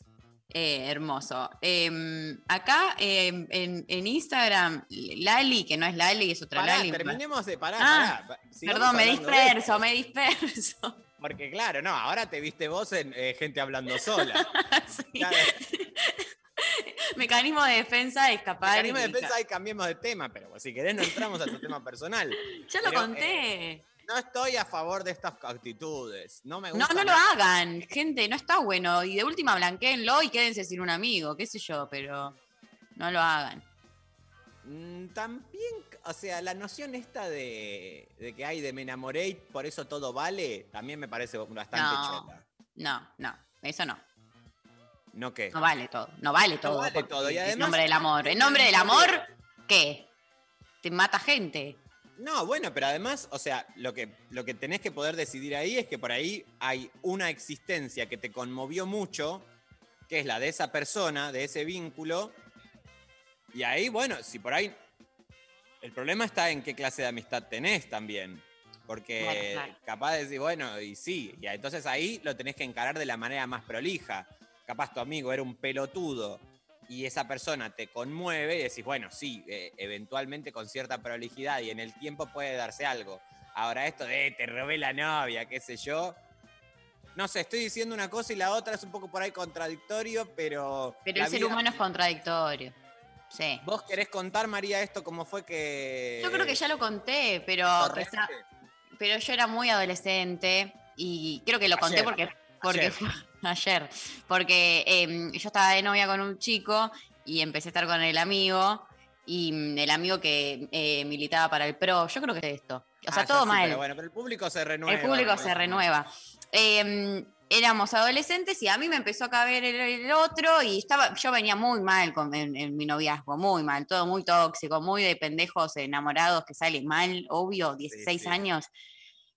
Eh, hermoso. Eh, acá eh, en, en Instagram, Lali, que no es Lali, es otra Pará, Lali. terminemos de parar. Ah, Perdón, me disperso, me disperso. Porque claro, no, ahora te viste vos en eh, gente hablando sola. Claro, Mecanismo de defensa, escapar. mecanismo de defensa y cambiemos de tema, pero si querés no entramos a tu tema personal. Ya lo Pero, conté. eh, no estoy a favor de estas actitudes. No me No, gusta. no lo nada. hagan, gente, no está bueno. Y de última blanquéenlo y quédense sin un amigo, qué sé yo, pero no lo hagan. Mm, También, o sea, la noción esta de, de que hay de me enamoré y por eso todo vale, también me parece bastante No. chota. No, no, eso no. ¿No qué? No vale todo, no vale todo. vale porque todo, y En nombre del amor. En nombre del amor, ¿qué? Te mata gente. No, bueno, pero además, o sea, lo que, lo que tenés que poder decidir ahí es que por ahí hay una existencia que te conmovió mucho, que es la de esa persona, de ese vínculo. Y ahí, bueno, si por ahí. El problema está en qué clase de amistad tenés también. Porque Bueno, claro. capaz de decir, bueno, y sí, y entonces ahí lo tenés que encarar de la manera más prolija. Capaz tu amigo era un pelotudo y esa persona te conmueve y decís, bueno, sí, eh, eventualmente con cierta prolijidad y en el tiempo puede darse algo. Ahora esto de "Eh, te robé la novia, qué sé yo. No sé, estoy diciendo una cosa y la otra es un poco por ahí contradictorio, pero... Pero el ser humano es contradictorio. Sí. ¿Vos querés contar, María, esto cómo fue que... Yo creo que ya lo conté, pero, quizá- pero yo era muy adolescente y creo que lo conté Ayer. porque, porque Ayer. ayer. Porque em, yo estaba de novia con un chico y empecé a estar con el amigo y mm, el amigo que eh, militaba para el PRO. Yo creo que es esto. O sea, Ah, todo sí, mal. Pero bueno, pero el público se renueva. El público se renueva. Eh, éramos adolescentes y a mí me empezó a caber el, el otro y estaba, yo venía muy mal con, en, en mi noviazgo, muy mal, todo muy tóxico, muy de pendejos enamorados que salen mal, obvio, 16 sí. años.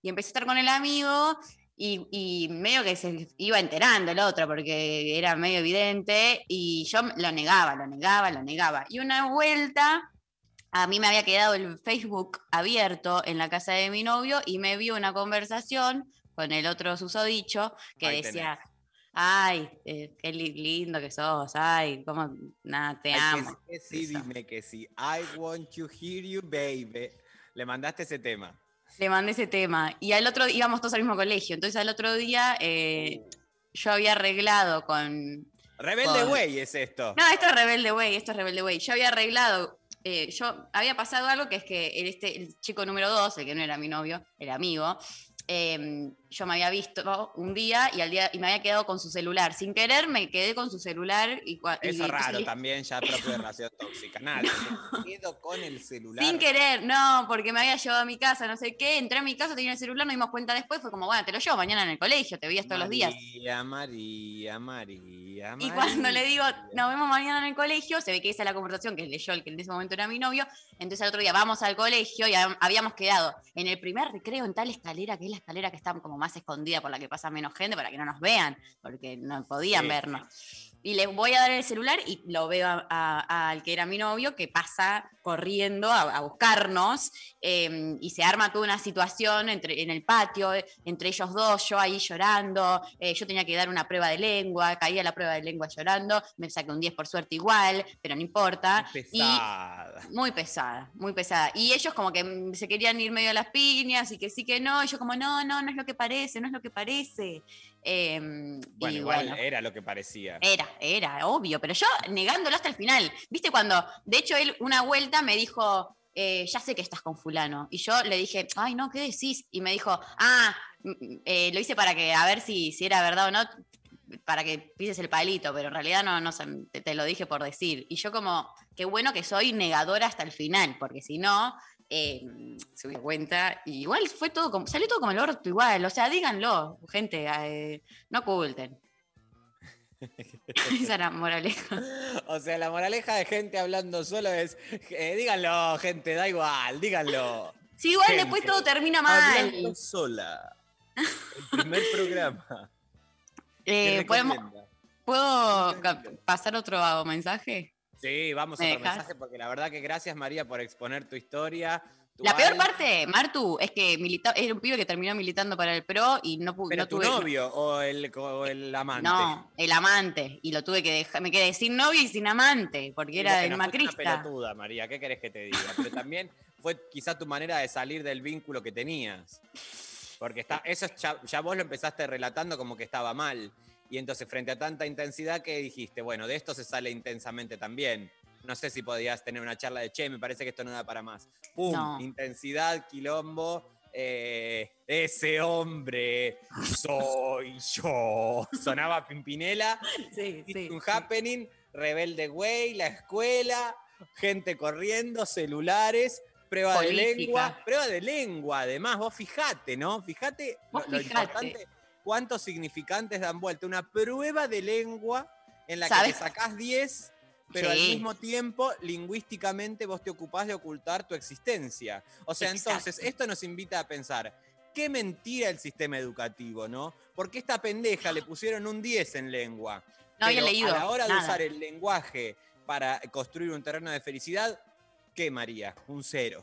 Y empecé a estar con el amigo y, y medio que se iba enterando el otro porque era medio evidente y yo lo negaba, lo negaba, lo negaba. Y una vuelta a mí me había quedado el Facebook abierto en la casa de mi novio y me vio una conversación con el otro susodicho que Ahí decía, ay, eh, qué li- lindo que sos, ay, cómo, nada, te Ay, que amo. sí, que sí, dime que sí. I want to hear you, baby. Le mandaste ese tema. Le mandé ese tema. Y al otro íbamos todos al mismo colegio. Entonces al otro día eh, yo había arreglado con... Rebelde con- güey es esto. No, esto es rebelde güey, esto es rebelde güey. Yo había arreglado, eh, yo había pasado algo que es que el, este, el chico número dos, el que no era mi novio, el amigo, eh, yo me había visto un día y al día y me había quedado con su celular. Sin querer me quedé con su celular y, y Eso es raro también, ya propio de relación tóxica. Nada, me quedo con el celular. Sin querer, no, porque me había llevado a mi casa, no sé qué, entré a mi casa, tenía el celular, nos dimos cuenta después, fue como, bueno, te lo llevo mañana en el colegio, te veías todos los días. María, María, María, Y María. cuando le digo, nos vemos mañana en el colegio, se ve que esa es la conversación que leyó el que en ese momento era mi novio. Entonces al otro día vamos al colegio y hab- habíamos quedado en el primer recreo en tal escalera, que es la escalera que está como más escondida por la que pasa menos gente, para que no nos vean, porque no podían Sí. vernos. Y le voy a dar el celular y lo veo al que era mi novio que pasa corriendo a, a buscarnos eh, y se arma toda una situación entre, en el patio, entre ellos dos, yo ahí llorando, eh, yo tenía que dar una prueba de lengua, caía la prueba de lengua llorando, me saqué un 10 por suerte igual, pero no importa. Y Pesada. muy pesada, muy pesada. Y ellos como que mm, se querían ir medio a las piñas y que sí que no, y yo como, no, no, no es lo que parece, no es lo que parece. Eh, Bueno, y igual bueno. era lo que parecía. Era, era, obvio, pero yo negándolo hasta el final. ¿Viste cuando, de hecho, él una vuelta me dijo, eh, ya sé que estás con fulano? Y yo le dije, ay, no, ¿qué decís? Y me dijo, ah, mm, mm, eh, lo hice para que, a ver si, si era verdad o no, para que pises el palito, pero en realidad no, no te, te lo dije por decir. Y yo como, qué bueno que soy negadora hasta el final, porque si no, eh, se dio cuenta. Y igual fue todo como, salió todo como el orto igual. O sea, díganlo, gente, eh, no oculten. Esa era la moraleja. O sea, la moraleja de gente hablando solo es, eh, díganlo, gente, da igual, díganlo. Sí, igual Gente, después todo termina mal. Hablando sola. El primer programa. Eh, ¿Qué ¿podemos- recomienda? ¿Puedo pasar otro mensaje? Sí, vamos a ¿Me otro mensaje porque la verdad que gracias María por exponer tu historia. tu La peor parte, Martu, es que milita era un pibe que terminó militando para el PRO y no pude. ¿Pero no tu tuve, novio o el, o el amante? No, el amante. Y lo tuve que dejar. Me quedé sin novio y sin amante, porque Y era el macrista. Una pelotuda, María, ¿qué querés que te diga? Pero también fue quizá tu manera de salir del vínculo que tenías. Porque está, eso es ya, ya vos lo empezaste relatando como que estaba mal. Y entonces, frente a tanta intensidad, que dijiste? Bueno, de esto se sale intensamente también. No sé si podías tener una charla de che, me parece que esto no da para más. ¡Pum! No. Intensidad, quilombo. eh, ese hombre soy yo. Sonaba Pimpinela. Sí, sí. Un happening, Rebelde Way, la escuela, gente corriendo, celulares, prueba de lengua. Prueba de lengua, además, vos fijate, ¿no? Fijate Vos lo fijate. importante, cuántos significantes dan vuelta. Una prueba de lengua en la que te sacás 10, pero al mismo tiempo, lingüísticamente, vos te ocupás de ocultar tu existencia. O sea, entonces, esto nos invita a pensar. Qué mentira el sistema educativo, ¿no? Porque esta pendeja le pusieron un 10 en lengua. No había leído A la hora de nada. usar el lenguaje para construir un terreno de felicidad, ¿qué, María? Un cero.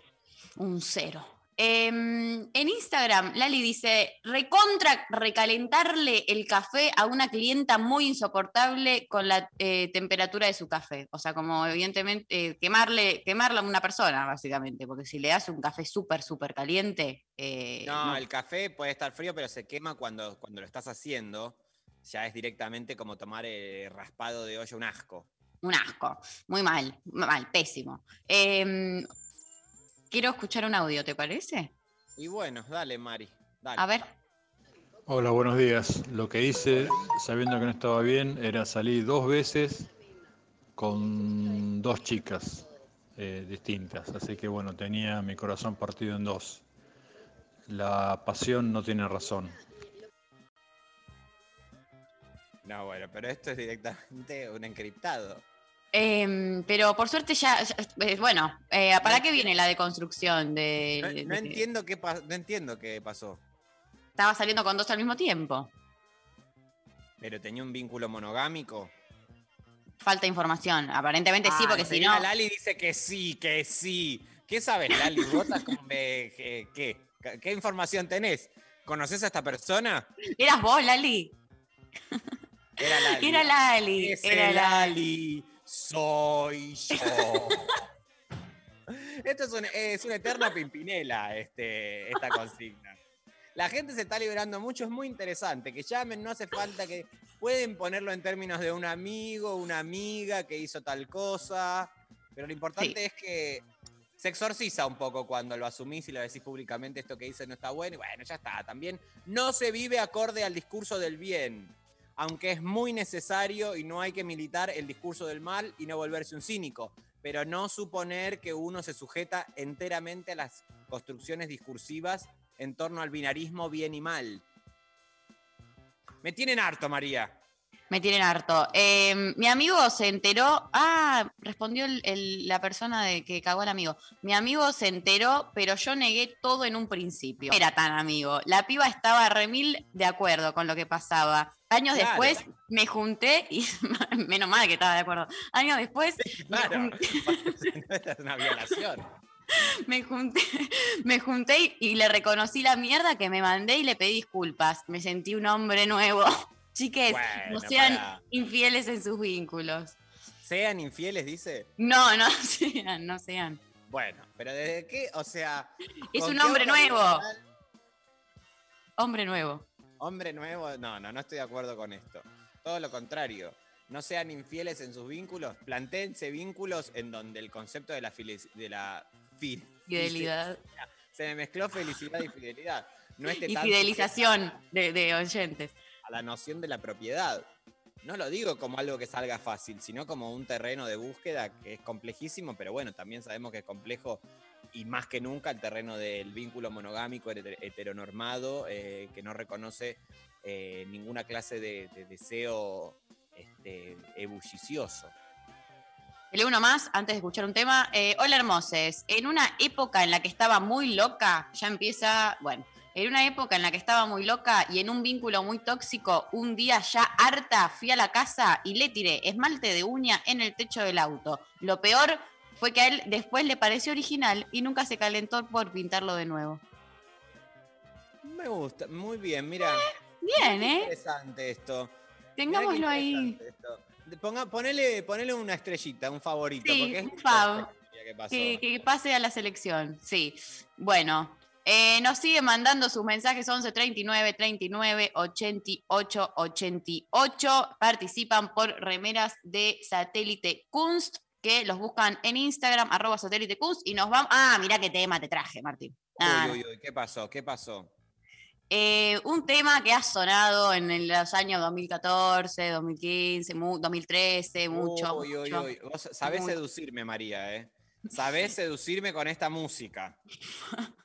Un cero. Em, en Instagram, Lali dice, recontra recalentarle el café a una clienta muy insoportable con la eh, temperatura de su café. O sea, como evidentemente eh, quemarle, quemarla a una persona, básicamente, porque si le das un café súper, súper caliente... eh, No, no. el café puede estar frío, pero se quema cuando, cuando lo estás haciendo. Ya es directamente como tomar eh, raspado de olla, un asco. Un asco. Muy mal, mal, pésimo. Quiero escuchar un audio, ¿te parece? Y bueno, dale, Mari. Dale. A ver. Hola, buenos días. Lo que hice, sabiendo que no estaba bien, era salir dos veces con dos chicas eh, distintas. Así que bueno, tenía mi corazón partido en dos. La pasión no tiene razón. No, bueno, pero esto es directamente un encriptado. Em, pero por suerte ya, ya- eh, bueno, eh, ¿para qué viene la deconstrucción de, No, de- no que entiendo qué no entiendo qué pasó. estaba saliendo con dos al mismo tiempo? Pero tenía un vínculo monogámico. Falta información, aparentemente sí, Ah, porque si no, Lali dice que sí, que sí. ¿Qué sabes, Lali? ¿Vos como de- ¿Qué, qué? ¿Qué información tenés? ¿Conoces a esta persona? eras vos, Lali. Era Lali. Era Lali, era Lali. Soy yo. Esto es, un- es una eterna pimpinela, este, esta consigna. La gente se está liberando mucho, es muy interesante. Que llamen, no hace falta que. Pueden ponerlo en términos de un amigo, una amiga que hizo tal cosa. Pero lo importante es que se exorciza un poco cuando lo asumís y lo decís públicamente, esto que hice no está bueno. Y bueno, ya está. También no se vive acorde al discurso del bien. Aunque es muy necesario y no hay que militar el discurso del mal y no volverse un cínico. Pero no suponer que uno se sujeta enteramente a las construcciones discursivas en torno al binarismo bien y mal. Me tienen harto, María. me tienen harto. Em, mi amigo se enteró, ah, respondió la persona de que cagó al amigo. Mi amigo se enteró, pero yo negué todo en un principio. Era tan amigo. La piba estaba remil de acuerdo con lo que pasaba. Años Claro. después me junté y menos mal que estaba de acuerdo. Años después me Claro, junté- no es una violación. me junté, me junté y, y le reconocí la mierda que me mandé y le pedí disculpas. Me sentí un hombre nuevo. Chiques, no sean infieles en sus vínculos. Sean infieles, dice. No, no sean, no sean. Bueno, pero ¿desde qué? O sea. Es ¿con un hombre nuevo. Hombre nuevo. Hombre nuevo, no, no, no estoy de acuerdo con esto. Todo lo contrario. No sean infieles en sus vínculos, plantéense vínculos en donde el concepto de la, de la fi- Fidelidad. Se me mezcló felicidad y fidelidad. No esté Y fidelización de, de oyentes. a la noción de la propiedad. No lo digo como algo que salga fácil, sino como un terreno de búsqueda que es complejísimo, pero bueno, también sabemos que es complejo y más que nunca el terreno del vínculo monogámico heter- heteronormado eh, que no reconoce eh, ninguna clase de, de deseo este, ebullicioso. Leo uno más antes de escuchar un tema. Eh, hola, hermoses. En una época en la que estaba muy loca, ya empieza. Bueno, en una época en la que estaba muy loca y en un vínculo muy tóxico, un día ya harta fui a la casa y le tiré esmalte de uña en el techo del auto. Lo peor fue que a él después le pareció original y nunca se calentó por pintarlo de nuevo. Me gusta, muy bien, mira. Bien, Qué ¿eh? Interesante esto. Tengámoslo ahí. esto. Ponga, ponele, ponele una estrellita, un favorito. Sí, porque es un fav. que pase a la selección, sí. Bueno, eh, nos sigue mandando sus mensajes 11 39 39 88 88. Participan por remeras de satélite Kunst, que los buscan en Instagram, arroba satélite Kunst, y nos vamos. Ah, mirá qué tema te traje, Martín. Ah, Uy, uy, uy, ¿qué pasó? ¿Qué pasó? eh, un tema que ha sonado en los años 2014, 2015, mu- 2013, mucho. Uy, uy, mucho. uy. Vos sabés Mucho. seducirme, María, ¿eh? Sabés seducirme con esta música.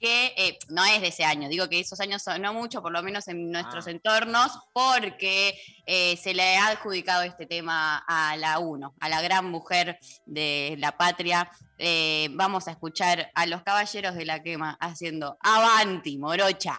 que eh, no es de ese año, digo que esos años son no mucho, por lo menos en nuestros Ah. entornos, porque eh, se le ha adjudicado este tema a la UNO, a la gran mujer de la patria. Eh, vamos a escuchar a los caballeros de la quema haciendo Avanti, Morocha.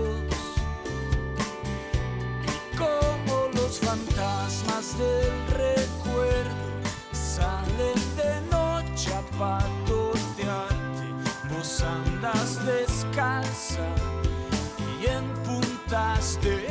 Como los fantasmas del recuerdo. Salen de noche a patotearte, vos andas descalza y en puntas de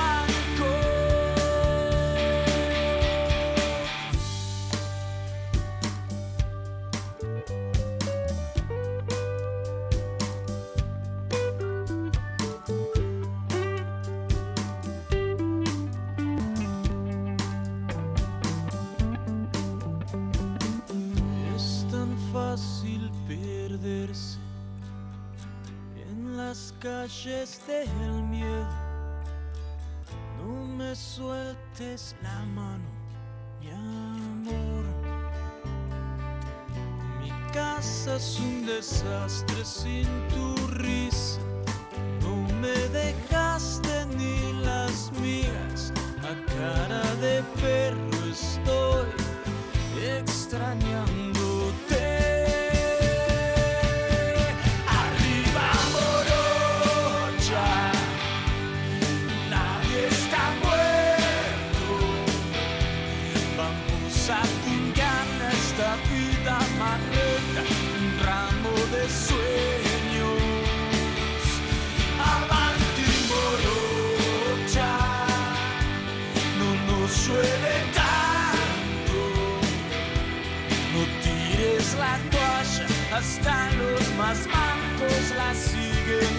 del miedo. No me sueltes la mano, mi amor. Mi casa es un desastre sin tu risa.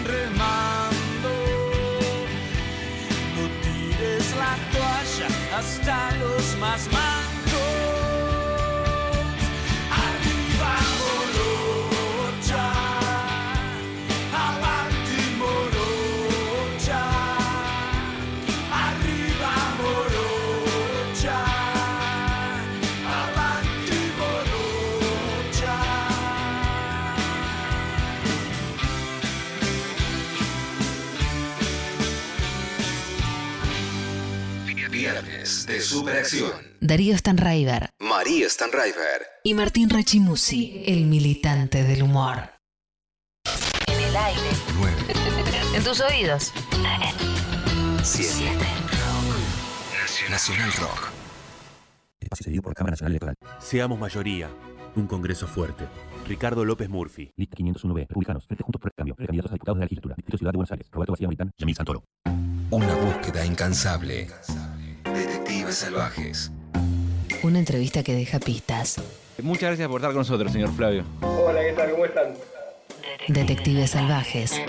Remando. No tires la toalla, hasta los más mancos. Superacción. Darío Stanraiver María Stanraiver. y Martín Rachimusi, el militante del humor. En el aire. 9, En tus oídos. 7. Nacional Rock. Espacio cedido por Cámara Nacional Electoral. Seamos mayoría. Un Congreso fuerte. Ricardo López Murphy. Lista 501B. Republicanos. Frente Juntos por el Cambio. Precandidatos a diputados de la legislatura. Distrito Ciudad de Buenos Aires. Roberto García Maritán. Yamil Santoro. Una búsqueda incansable. Detectives salvajes. Una entrevista que deja pistas. Muchas gracias por estar con nosotros, señor Flavio. Hola, ¿qué tal? ¿Cómo están? Detectives salvajes.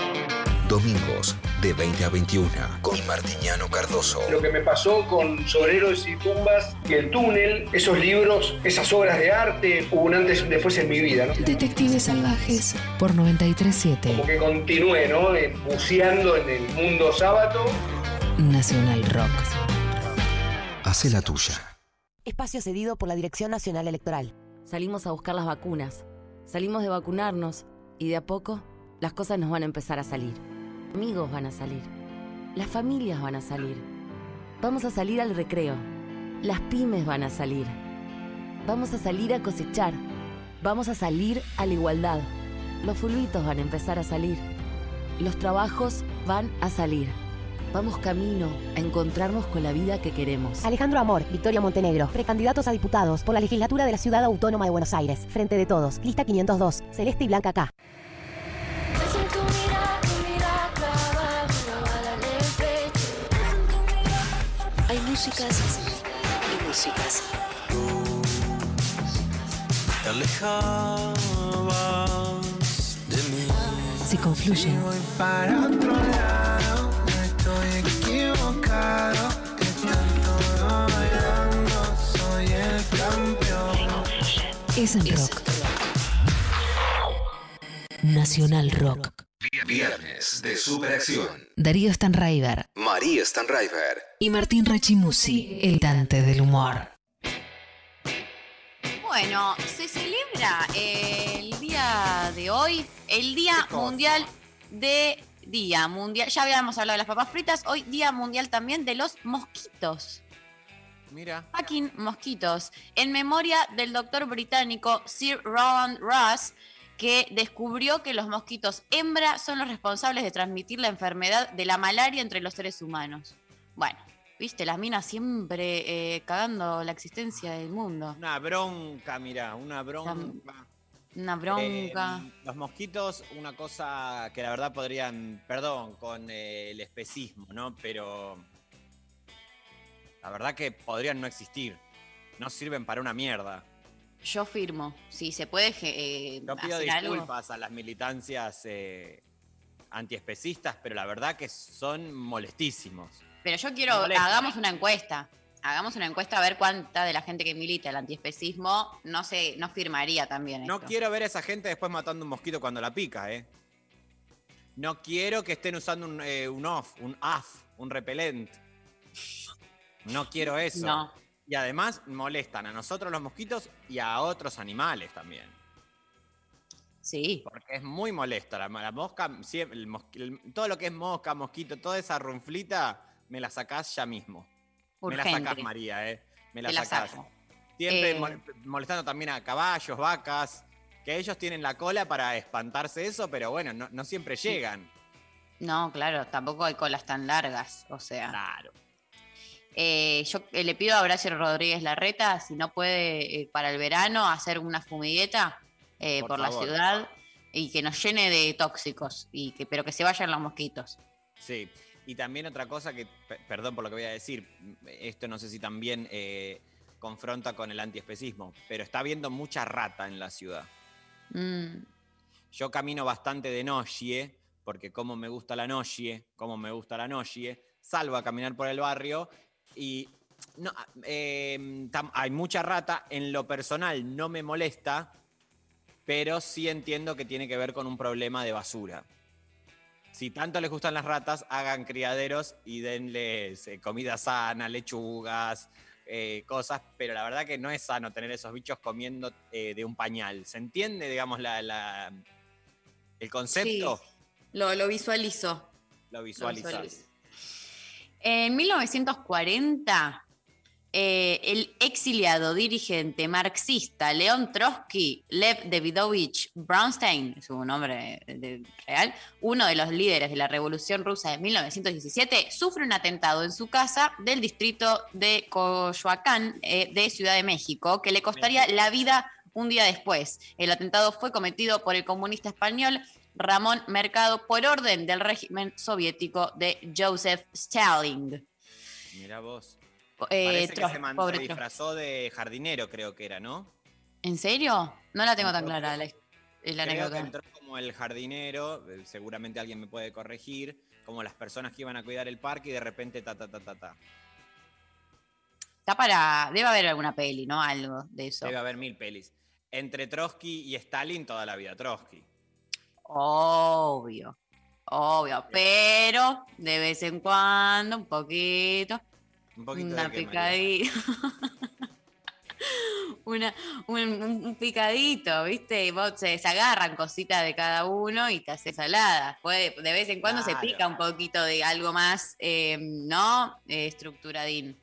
Domingos de 20 a 21 con Martiñano Cardoso. Lo que me pasó con Sobreros y Tumbas, que el túnel, esos libros, esas obras de arte, hubo un antes y un después en mi vida, ¿no? Detectives salvajes por 937 Como que continué, ¿no? Eh, Buceando en el mundo sábado. Nacional Rock. Hace la tuya. Espacio cedido por la Dirección Nacional Electoral. Salimos a buscar las vacunas. Salimos de vacunarnos y de a poco las cosas nos van a empezar a salir. Amigos van a salir. Las familias van a salir. Vamos a salir al recreo. Las pymes van a salir. Vamos a salir a cosechar. Vamos a salir a la igualdad. Los fulbitos van a empezar a salir. Los trabajos van a salir. Vamos camino a encontrarnos con la vida que queremos. Alejandro Amor, Victoria Montenegro, precandidatos a diputados por la legislatura de la Ciudad Autónoma de Buenos Aires. Frente de todos, lista 502, Celeste y Blanca K. Hay músicas y músicas. Te alejabas de mí. Si confluyen. Voy para otro lado, tanto bailando, soy el campeón. Es en rock. Nacional Rock. Viernes de Superacción. Darío Stanraiver María Stanraiver. y Martín Rachimusi, el militante del humor. Bueno, se celebra el día de hoy, el Día Mundial de Día Mundial. Ya habíamos hablado de las papas fritas, hoy Día Mundial también de los mosquitos. Mira. Fucking mosquitos. En memoria del doctor británico Sir Rowan Ross, que descubrió que los mosquitos hembra son los responsables de transmitir la enfermedad de la malaria entre los seres humanos. Bueno, Viste, las minas siempre eh, cagando la existencia del mundo. Una bronca, mirá, una bronca. Una bronca. Eh, los mosquitos, una cosa que la verdad podrían, perdón, con eh, el especismo, ¿no? Pero la verdad que podrían no existir. No sirven para una mierda. Yo firmo. Si se puede eh, Yo pido hacer algo. disculpas a las militancias eh, antiespecistas, pero la verdad que son molestísimos. Pero yo quiero, Molesta. hagamos una encuesta. Hagamos una encuesta a ver cuánta de la gente que milita el antiespecismo no se, no firmaría también No esto. quiero ver a esa gente después matando un mosquito cuando la pica, ¿eh? No quiero que estén usando un, eh, un off, un AF, un repelente. No quiero eso. No. Y además molestan a nosotros los mosquitos y a otros animales también. Sí. Porque es muy molesta. La, la mosca, el- todo lo que es mosca, mosquito, toda esa runflita, me la sacás ya mismo. Me la sacás, María, ¿eh? Me la la sacás. saco. Siempre Eh, mol- molestando también a caballos, vacas, que ellos tienen la cola para espantarse eso, pero bueno, no, no siempre llegan. No, claro, tampoco hay colas tan largas. O sea. Claro. Eh, yo eh, le pido a Horacio Rodríguez Larreta si no puede eh, para el verano hacer una fumigueta eh, Por por, la ciudad y que nos llene de tóxicos, y que, pero que se vayan los mosquitos. Sí. Y también otra cosa que, pe- perdón por lo que voy a decir, esto no sé si también eh, confronta con el antiespecismo, pero está habiendo mucha rata en la ciudad. Mm, Yo camino bastante de noche, porque como me gusta la noche, como me gusta la noche, salgo a caminar por el barrio y no, eh, tam- hay mucha rata. En lo personal no me molesta, pero sí entiendo que tiene que ver con un problema de basura. Si tanto les gustan las ratas, hagan criaderos y denles eh, comida sana, lechugas, eh, cosas, pero la verdad que no es sano tener esos bichos comiendo eh, de un pañal. ¿Se entiende, digamos, la, la- el concepto? lo, lo visualizo. Lo lo visualizas. visualizo. En 1940, eh, el exiliado dirigente marxista León Trotsky, Lev Davidovich Brownstein, su nombre de- real, uno de los líderes de la Revolución Rusa de 1917, sufre un atentado en su casa del distrito de Coyoacán eh, de Ciudad de México, que le costaría la vida un día después. El atentado fue cometido por el comunista español Ramón Mercado por orden del régimen soviético de Joseph Stalin. Mira vos. Eh, Parece que se, man- disfrazó de jardinero, creo que era, ¿no? ¿En serio? No la tengo tan clara la, la Creo que anécdota. entró como el jardinero, eh, seguramente alguien me puede corregir, como las personas que iban a cuidar el parque y de repente ta ta ta ta ta. Está para. Debe haber alguna peli, ¿no? Algo de eso. Debe haber mil pelis. Entre Trotsky y Stalin toda la vida, Trotsky. Obvio. Obvio. Pero de vez en cuando, un poquito. Un poquito una de picadita. Una, un, picadito, ¿viste? Y vos se, se agarran cositas de cada uno y te haces salada. Puede, de vez en cuando se pica un poquito de algo más, eh, ¿no? Eh, estructuradín.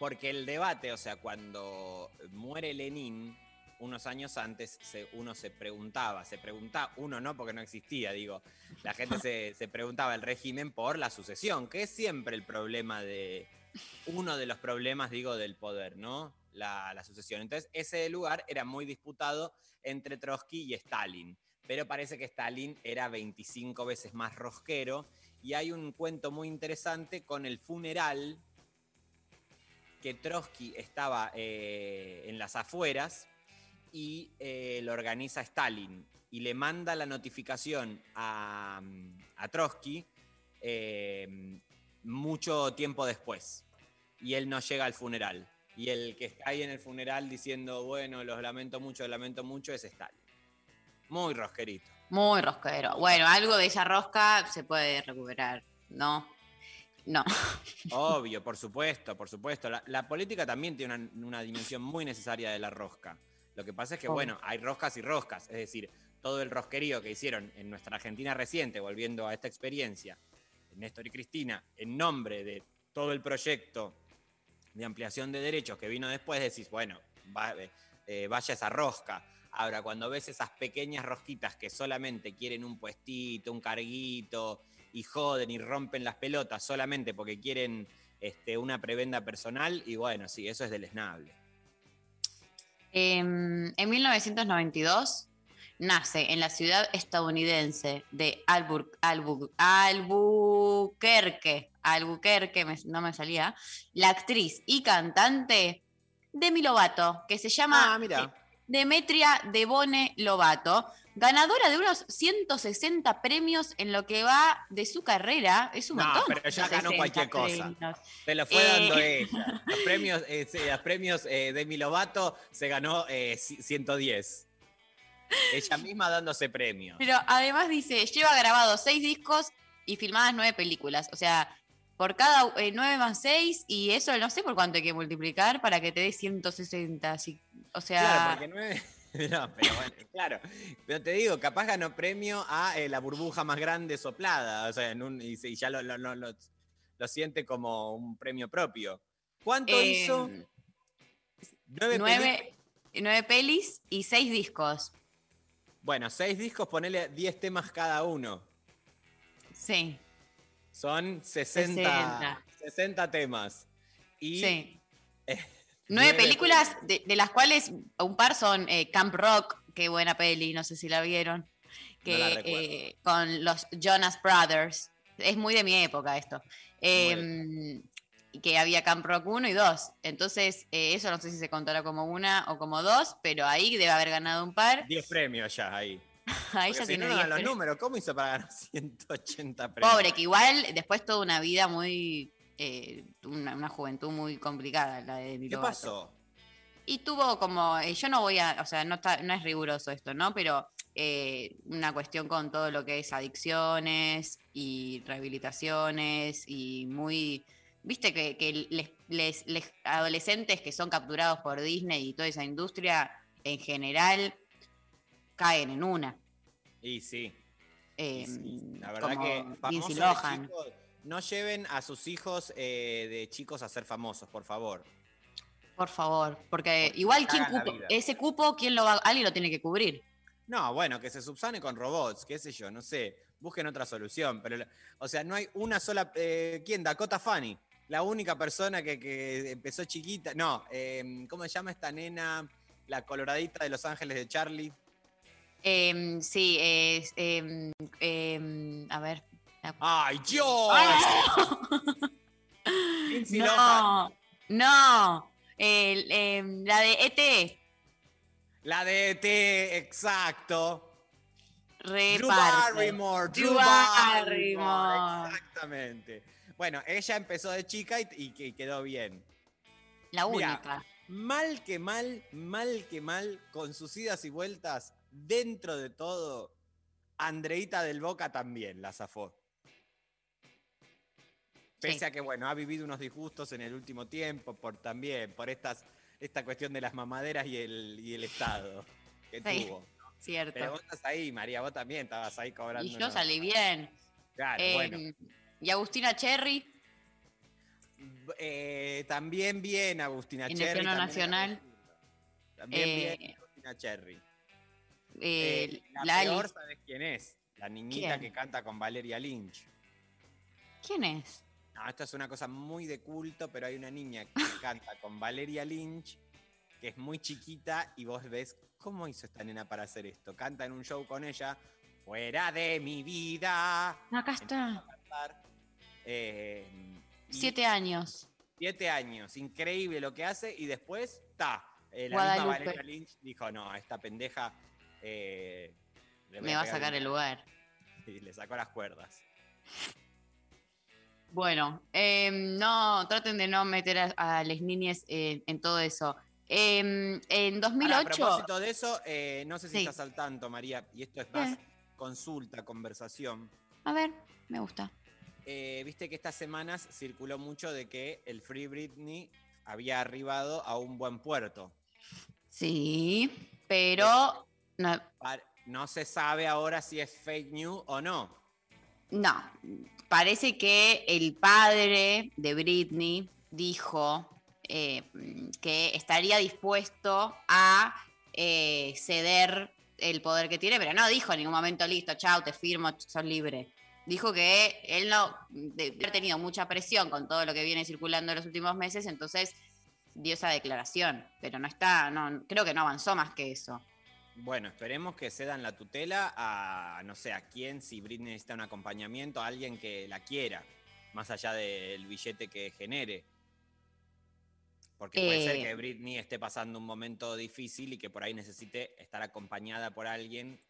Porque el debate, o sea, cuando muere Lenin, unos años antes, se- uno se preguntaba, se preguntaba, uno no porque no existía, digo, la gente se, se preguntaba el régimen por la sucesión, que es siempre el problema de, uno de los problemas, digo, del poder, ¿no? La, sucesión. Entonces, ese lugar era muy disputado entre Trotsky y Stalin, pero parece que Stalin era 25 veces más rosquero, y hay un cuento muy interesante con el funeral que Trotsky estaba eh, en las afueras y eh, lo organiza Stalin y le manda la notificación a, a Trotsky eh, mucho tiempo después. Y él no llega al funeral. Y el que está ahí en el funeral diciendo, bueno, los lamento mucho, los lamento mucho, es Stalin. Muy rosquerito. Muy rosquero. Bueno, algo de esa rosca se puede recuperar, ¿no? No. Obvio, por supuesto, por supuesto. La, la política también tiene una, una dimensión muy necesaria de la rosca. Lo que pasa es que, bueno, hay roscas y roscas. Es decir, todo el rosquerío que hicieron en nuestra Argentina reciente, volviendo a esta experiencia, Néstor y Cristina, en nombre de todo el proyecto de ampliación de derechos que vino después, decís, bueno, va- eh, vaya esa rosca. Ahora, cuando ves esas pequeñas rosquitas que solamente quieren un puestito, un carguito, y joden y rompen las pelotas solamente porque quieren este, una prebenda personal y bueno, sí, eso es deleznable. Em, en 1992 nace en la ciudad estadounidense de Albur- Albu- Albuquerque, Albuquerque, me- no me salía, la actriz y cantante Demi Lovato, que se llama Ah, mira. De- Demetria Devone Lovato, ganadora de unos 160 premios en lo que va de su carrera. Es un No, montón. pero ya ganó 160 cualquier cosa. premios. Se lo fue Eh. dando ella. Los premios, eh, se- los premios eh, de Lovato se ganó eh, ci- 110. Ella misma dándose premios. Pero además dice, lleva grabados seis discos y filmadas nueve películas. O sea, por cada eh, nueve más seis, y eso no sé por cuánto hay que multiplicar para que te dé 160. así, o sea, Claro, porque nueve. No, pero bueno, claro. Pero te digo, capaz ganó premio a eh, la burbuja más grande soplada. O sea, en un, y, ya lo, lo- lo- siente como un premio propio. ¿Cuánto Eh, hizo? Nueve, nueve, nueve pelis y seis discos. Bueno, seis discos, ponele 10 temas cada uno. Sí. Son 60, 60. temas. Y Sí. eh, Nueve películas, de, de las cuales un par son eh, Camp Rock, qué buena peli, no sé si la vieron, que, la eh, con los Jonas Brothers. Es muy de mi época esto. Que había Camp Rock 1 y 2. Entonces, eh, eso no sé si se contará como una o como dos, pero ahí debe haber ganado un par. 10 premios ya ahí. Ahí ya si tiene no, no 10 dan los números, ¿cómo hizo para ganar 180 premios? Pobre, que igual después toda una vida muy. eh, una, una juventud muy complicada la de Demi ¿Qué Lovato. pasó? Y tuvo como, eh, yo no voy a, o sea, no, está, no es riguroso esto, ¿no? Pero eh, una cuestión con todo lo que es adicciones y rehabilitaciones y muy, viste que, que les, les- les- adolescentes que son capturados por Disney y toda esa industria en general caen en una. Y sí, Eh, la verdad como que famosos de chicos, no lleven a sus hijos eh, de chicos a ser famosos, por favor. Por favor, porque igual quién cupo, ese cupo, ¿quién lo va, alguien lo tiene que cubrir? No, bueno, que se subsane con robots, qué sé yo, no sé. Busquen otra solución. Pero, o sea, no hay una sola. eh, ¿Quién? Dakota Fanny. La única persona que, que empezó chiquita. No, eh, ¿cómo se llama esta nena? La coloradita de Los Ángeles de Charlie. Em, sí, em, a ver. ¡Ay, Dios! Lindsay Lohan. No, no. La de ET. La de ET, exacto. Reparte. Drew Barrymore. Drew Drew Barrymore. Barrymore. Exactamente. Bueno, ella empezó de chica y, y que quedó bien. La Mirá, única. Mal que mal, mal que mal, con sus idas y vueltas, dentro de todo, Andreita del Boca también la zafó. Pese Sí. a que, bueno, ha vivido unos disgustos en el último tiempo, por también, por estas, esta cuestión de las mamaderas y el, y el Estado que Sí, tuvo. Cierto. Pero vos estás ahí, María, vos también estabas ahí cobrando. y yo salí bien. Claro, Em, bueno. Y Agustina Cherry, Eh, también bien, Agustina en el Cherry. plano también nacional. También Eh, bien, Agustina Cherry. eh, Eh, la Lali. peor, ¿sabes quién es? La niñita ¿Quién? que canta con Valeria Lynch. ¿Quién es? No, esto es una cosa muy de culto, pero hay una niña que canta con Valeria Lynch, que es muy chiquita, y vos ves cómo hizo esta nena para hacer esto. Canta en un show con ella, fuera de mi vida. Acá está. cantar. Eh, Siete años. siete años, increíble lo que hace, y después, ta, eh, la Guadalupe. misma Valeria Lynch dijo, no, esta pendeja... eh, Me va a sacar el lugar. Y le sacó las cuerdas. Bueno, em, no, traten de no meter a, a las niñas en, en todo eso. Em, en Ahora, 2008. a propósito de eso, eh, no sé si Sí. estás al tanto, María, y esto es más consulta, conversación. A ver, me gusta. Eh, Viste que estas semanas circuló mucho de que el Free Britney había arribado a un buen puerto. Sí, pero no, No se sabe ahora si es fake news o no. no, parece que el padre de Britney dijo eh, que estaría dispuesto a eh, ceder el poder que tiene, pero no dijo en ningún momento, listo, chao, te firmo, sos libre. Dijo que él no de, de haber tenido mucha presión con todo lo que viene circulando en los últimos meses, entonces dio esa declaración, pero no está, no, creo que no avanzó más que eso. Bueno, esperemos que cedan la tutela a, no sé, a quién, si Britney necesita un acompañamiento, a alguien que la quiera, más allá del billete que genere. Porque puede ser Eh. que Britney esté pasando un momento difícil y que por ahí necesite estar acompañada por alguien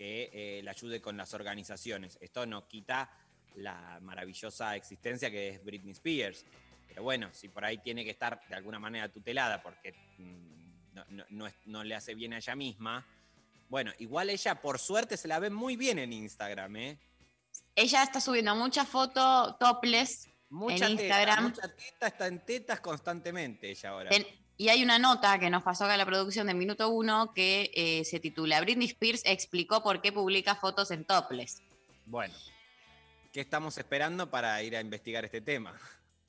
que eh, la ayude con las organizaciones. Esto no quita la maravillosa existencia que es Britney Spears. Pero bueno, si por ahí tiene que estar de alguna manera tutelada porque mm, no, no- no es- no le hace bien a ella misma, bueno, igual ella por suerte se la ve muy bien en Instagram, ¿eh? Ella está subiendo muchas fotos topless Mucha en teta, Instagram. mucha teta, está en tetas constantemente ella ahora. En- y hay una nota que nos pasó acá en la producción de Minuto Uno que eh, se titula Britney Spears explicó por qué publica fotos en topless. Bueno, ¿qué estamos esperando para ir a investigar este tema?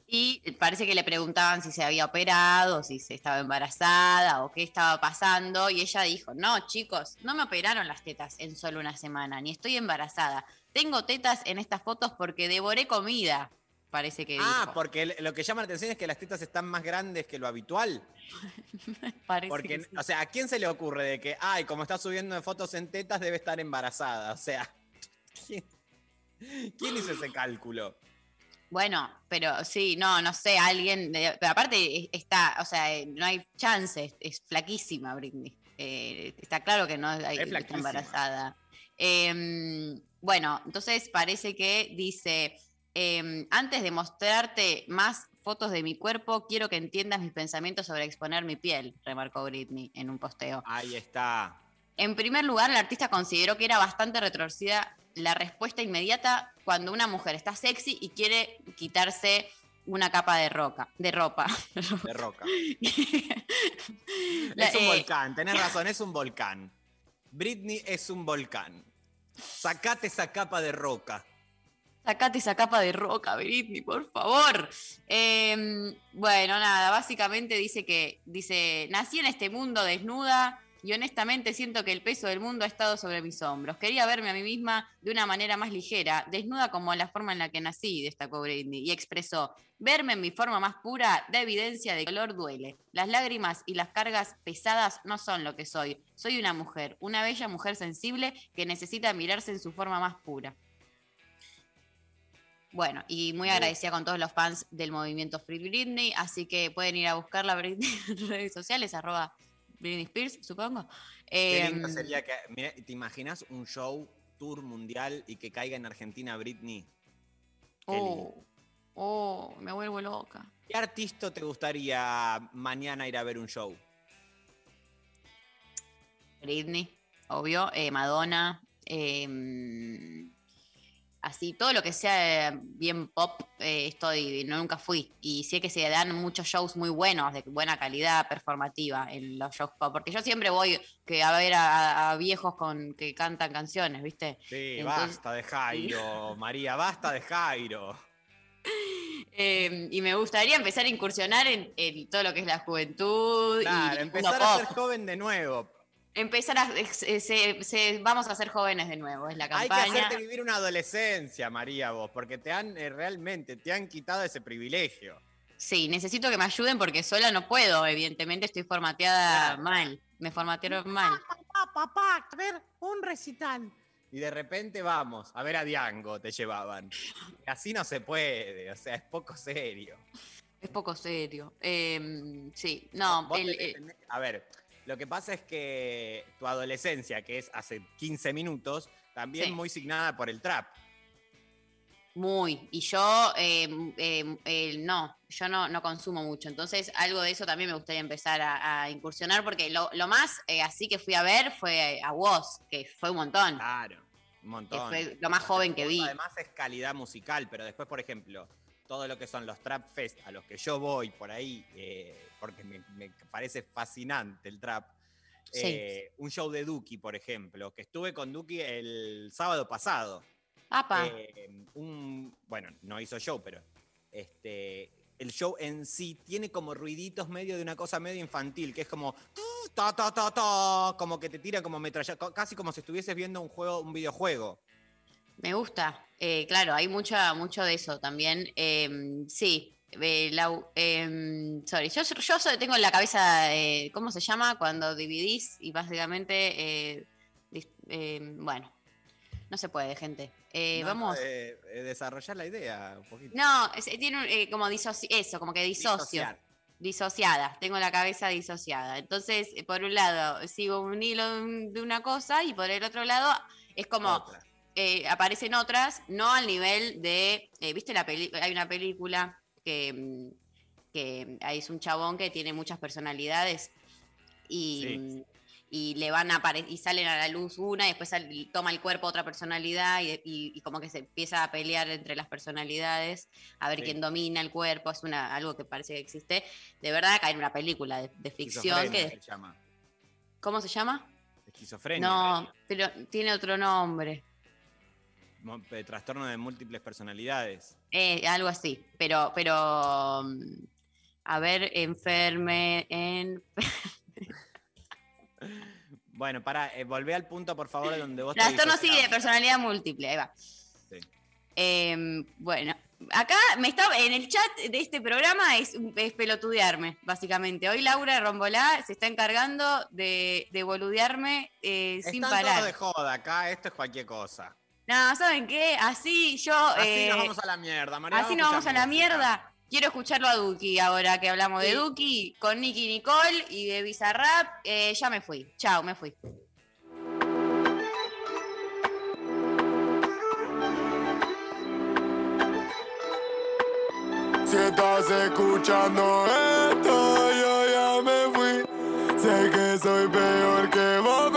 Y parece que le preguntaban si se había operado, si se estaba embarazada o qué estaba pasando. Y ella dijo, no, chicos, no me operaron las tetas en solo una semana, ni estoy embarazada. Tengo tetas en estas fotos porque devoré comida, parece que Ah, dijo. porque lo que llama la atención es que las tetas están más grandes que lo habitual. Parece Porque, que sí. o sea, ¿a quién se le ocurre de que, ay, como está subiendo fotos en tetas, debe estar embarazada? O sea, ¿quién, quién hizo ese cálculo? Bueno, pero sí, no, no sé, alguien, de- pero aparte está, o sea, eh, no hay chance, es, es flaquísima Britney. Eh, está claro que no hay, Es está embarazada. Em, bueno, entonces parece que dice, em, antes de mostrarte más fotos de mi cuerpo, quiero que entiendas mis pensamientos sobre exponer mi piel, remarcó Britney en un posteo. Ahí está. En primer lugar, la artista consideró que era bastante retorcida la respuesta inmediata cuando una mujer está sexy y quiere quitarse una capa de roca, de ropa. De roca. La- es un eh, volcán, tenés razón, es un volcán. Britney es un volcán. Sacate esa capa de roca. Sacate esa capa de roca, Britney, por favor. Eh, bueno, nada, básicamente dice que, dice, nací en este mundo desnuda y honestamente siento que el peso del mundo ha estado sobre mis hombros. Quería verme a mí misma de una manera más ligera, desnuda como la forma en la que nací, destacó Britney, y expresó, verme en mi forma más pura da evidencia de que el dolor duele. Las lágrimas y las cargas pesadas no son lo que soy. Soy una mujer, una bella mujer sensible que necesita mirarse en su forma más pura. Bueno, y muy agradecida con todos los fans del movimiento Free Britney, así que pueden ir a buscarla en redes sociales, arroba Britney Spears, supongo. Qué lindo Em, sería que. ¿Te imaginas un show, tour mundial y que caiga en Argentina Britney? Lindo. oh, oh, me vuelvo loca. ¿Qué artista te gustaría mañana ir a ver un show? Britney, obvio, eh, Madonna, em, así, todo lo que sea bien pop, eh, estoy, no, nunca fui. Y sé que se dan muchos shows muy buenos, de buena calidad performativa en los shows pop, porque yo siempre voy que a ver a, a viejos con que cantan canciones, ¿viste? Sí, Entonces- basta de Jairo, María, basta de Jairo. Eh, y me gustaría empezar a incursionar en, en todo lo que es la juventud. Claro, empezar a ser joven de nuevo. Empezar a. eh, se- se- vamos a ser jóvenes de nuevo, es la Hay que campaña. hacerte vivir una adolescencia, María, vos, porque te han eh, realmente, te han quitado ese privilegio. Sí, necesito que me ayuden porque sola no puedo, evidentemente estoy formateada mal. Me formatearon mal. Papá, papá, a ver, un recital. Y de repente vamos, a ver a Diango, te llevaban. Así no se puede, o sea, es poco serio. Es poco serio. Eh, sí, no, el- tenés- eh, tenés- a ver, lo que pasa es que tu adolescencia, que es hace 15 minutos, también Sí. muy signada por el trap. muy. Y yo, eh, eh, eh, no, yo no, no consumo mucho. Entonces, algo de eso también me gustaría empezar a, a incursionar porque lo, lo más eh, así que fui a ver fue a Woz, que fue un montón. Claro, un montón. fue lo más joven que vi. Además es calidad musical, pero después, por ejemplo, todo lo que son los trap fest a los que yo voy por ahí, eh, porque me, me parece fascinante el trap. Sí. eh, un show de Duki, por ejemplo, que estuve con Duki el sábado pasado. Apa. Eh, un, bueno, no hizo show, pero este, el show en sí tiene como ruiditos medio de una cosa medio infantil, que es como ta, ta, ta, ta, como que te tira como metralla, casi como si estuvieses viendo un juego, un videojuego. Me gusta. Eh, claro, hay mucha, mucho de eso también. Em, sí. Eh, em, sorry, yo, yo tengo en la cabeza, eh, ¿cómo se llama? Cuando dividís y básicamente, eh, em, bueno, no se puede, gente. Eh, No, vamos. desarrollar la idea un poquito. No, es- tiene un, eh, como disoci- eso, como que disocio. Disociar. Disociada, tengo la cabeza disociada. Entonces, por un lado, sigo un hilo de un- de una cosa y por el otro lado es como eh, aparecen otras, no al nivel de, ¿viste la peli Hay una película que, mm, que ahí es un chabón que tiene muchas personalidades y, Sí. y le van a y salen a la luz una y después toma el cuerpo otra personalidad y, y- y como que se empieza a pelear entre las personalidades a ver Sí. quién domina el cuerpo, es una, algo que parece que existe. De verdad, acá hay una película de, de ficción que... se llama. ¿Cómo se llama? Esquizofrenia. No, pero tiene otro nombre. Eh, Trastorno de múltiples personalidades. Eh, algo así, pero, pero, mm, a ver, enferme, en... Bueno, para, volvé al punto, por favor, donde vos Trastorno sí de personalidad múltiple, ahí va. Sí. Em, bueno, acá me está, en el chat de este programa es, es pelotudearme, básicamente. Hoy Laura Rombolá se está encargando de, de boludearme eh, sin parar. de joda acá, esto es cualquier cosa. No, ¿saben qué? Así yo... Así eh, nos vamos a la mierda, María. Así nos vamos a la mierda. Quiero escucharlo a Duki ahora que hablamos de. Duki, con Nicky Nicole y de Bizarrap. Eh, ya me fui. Chao, me fui. Si estás escuchando esto, yo ya me fui. Sé que soy peor que vos,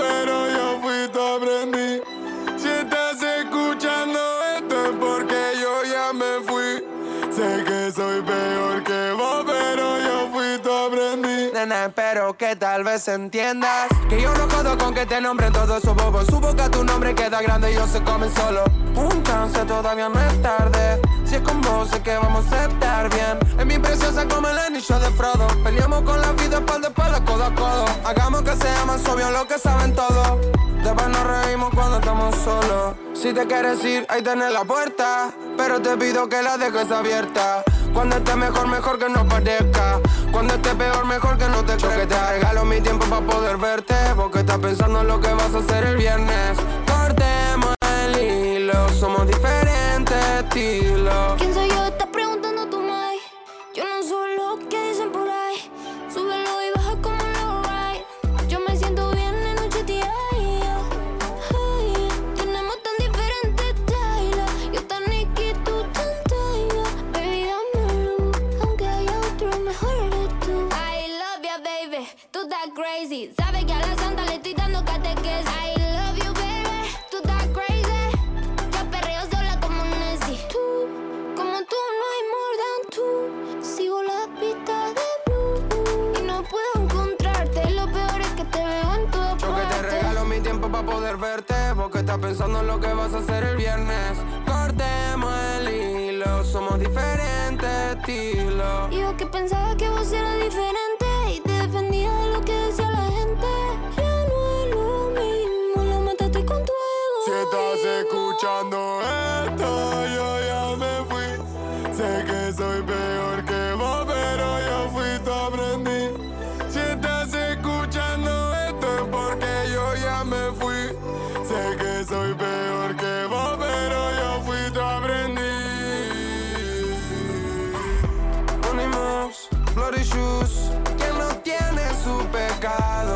Que tal vez entiendas Que yo no jodo con que te nombren todos esos bobos. Su boca tu nombre queda grande y ellos se comen solo. Un chance todavía no es tarde. Si es con vos sé que vamos a estar bien. Es mi preciosa como el anillo de Frodo. Peleamos con la vida espalda a codo a codo. Hagamos que sea más obvio lo que saben todos. Después nos reímos cuando estamos solos. Si te quieres ir, ahí tenés la puerta. Pero te pido que la dejes abierta Cuando esté mejor, mejor que no parezca. Cuando esté peor, mejor que no te Yo que te regalo mi tiempo para poder verte Porque estás pensando en lo que vas a hacer el viernes crazy. Sabes que a la santa le estoy dando catequesis. I love you, baby. Tú estás crazy. Yo perreo sola como Nessie. Tú, como tú, no hay more than tú. Sigo la pista de blue. Y no puedo encontrarte. Lo peor es que te veo en todas Yo que te regalo mi tiempo para poder verte Porque estás pensando en lo que vas a hacer el viernes Cortemos el hilo Somos diferentes estilos Y yo que pensaba que vos eras diferente. Escuchando esto, yo ya me fui. Sé que soy peor que vos, pero yo fui tu aprendí. Si estás escuchando esto es porque yo ya me fui. Sé que soy peor que vos, pero yo fui tu aprendí. Unimos, bloody shoes Que no tiene su pecado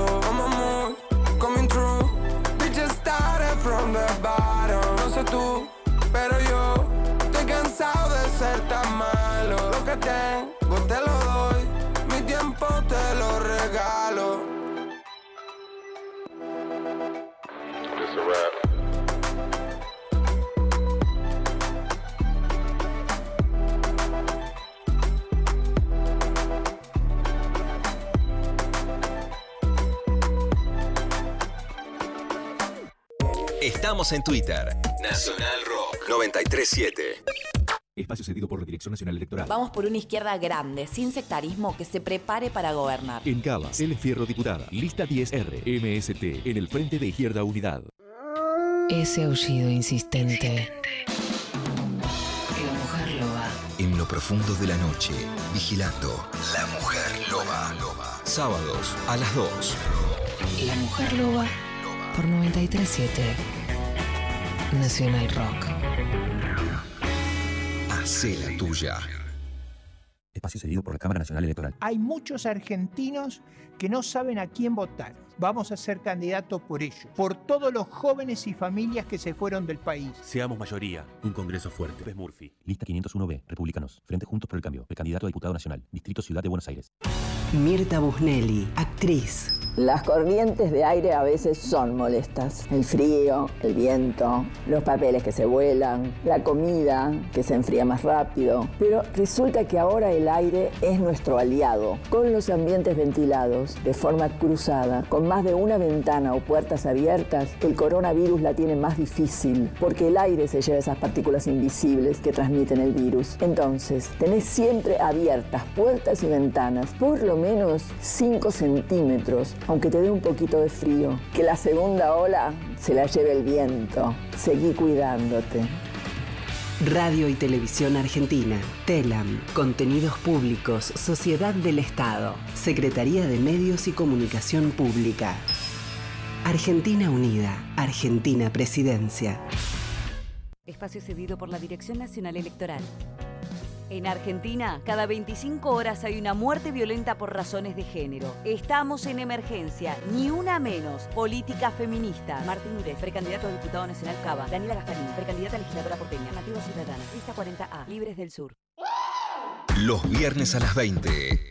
tengo te lo doy Mi tiempo te lo regalo Estamos en Twitter. Nacional Rock 937. Espacio cedido por la Dirección Nacional Electoral. Vamos por una izquierda grande, sin sectarismo, que se prepare para gobernar. En Cava, El Fierro Diputada. Lista 10R. MST. En el Frente de Izquierda Unidad. Ese aullido insistente. La mujer loba. En lo profundo de la noche, vigilando La Mujer Loba. Sábados a las 2. La mujer loba por 937 Nacional Rock. Hacé la tuya. Espacio cedido por la Cámara Nacional Electoral. Hay muchos argentinos que no saben a quién votar. Vamos a ser candidatos por ellos, por todos los jóvenes y familias que se fueron del país. Seamos mayoría. Un Congreso fuerte. Pes Murphy. Lista 501B. Republicanos. Frente Juntos por el Cambio. Precandidato a diputado nacional. Distrito Ciudad de Buenos Aires. Mirta Busnelli, actriz. Las corrientes de aire a veces son molestas. El frío, el viento, los papeles que se vuelan, la comida que se enfría más rápido. Pero resulta que ahora el aire es nuestro aliado. Con los ambientes ventilados, de forma cruzada, con más de una ventana o puertas abiertas, el coronavirus la tiene más difícil porque el aire se lleva esas partículas invisibles que transmiten el virus. Entonces, tenés siempre abiertas puertas y ventanas, por lo menos 5 centímetros, aunque te dé un poquito de frío. Que la segunda ola se la lleve el viento. Seguí cuidándote. Radio y Televisión Argentina. TELAM. Contenidos Públicos. Sociedad del Estado. Secretaría de Medios y Comunicación Pública. Argentina Unida. Argentina Presidencia. Espacio cedido por la Dirección Nacional Electoral. En Argentina, cada 25 horas hay una muerte violenta por razones de género. Estamos en emergencia, ni una menos. Política feminista. Martín Urez, precandidato a diputado nacional Cava. Daniela Gasparín, precandidata a legisladora porteña. Nativa Ciudadana. Lista 40A. Libres del Sur. Los viernes a las 20.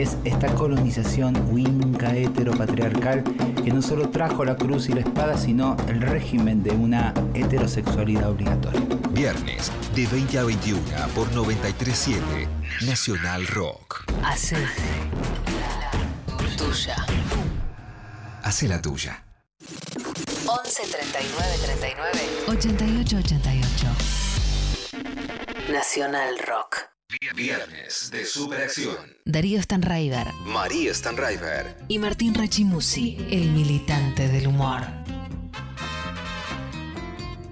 es esta colonización winca heteropatriarcal que no solo trajo la cruz y la espada, sino el régimen de una heterosexualidad obligatoria. Viernes, de 20 a 21 por 937 Nacional Rock. Hace la tuya. Hace la tuya. 11 39 39 88 88. Nacional Rock. Viernes de Superacción. Darío Stanraiver María Stanraiver. y Martín Rachimusi, el militante del humor.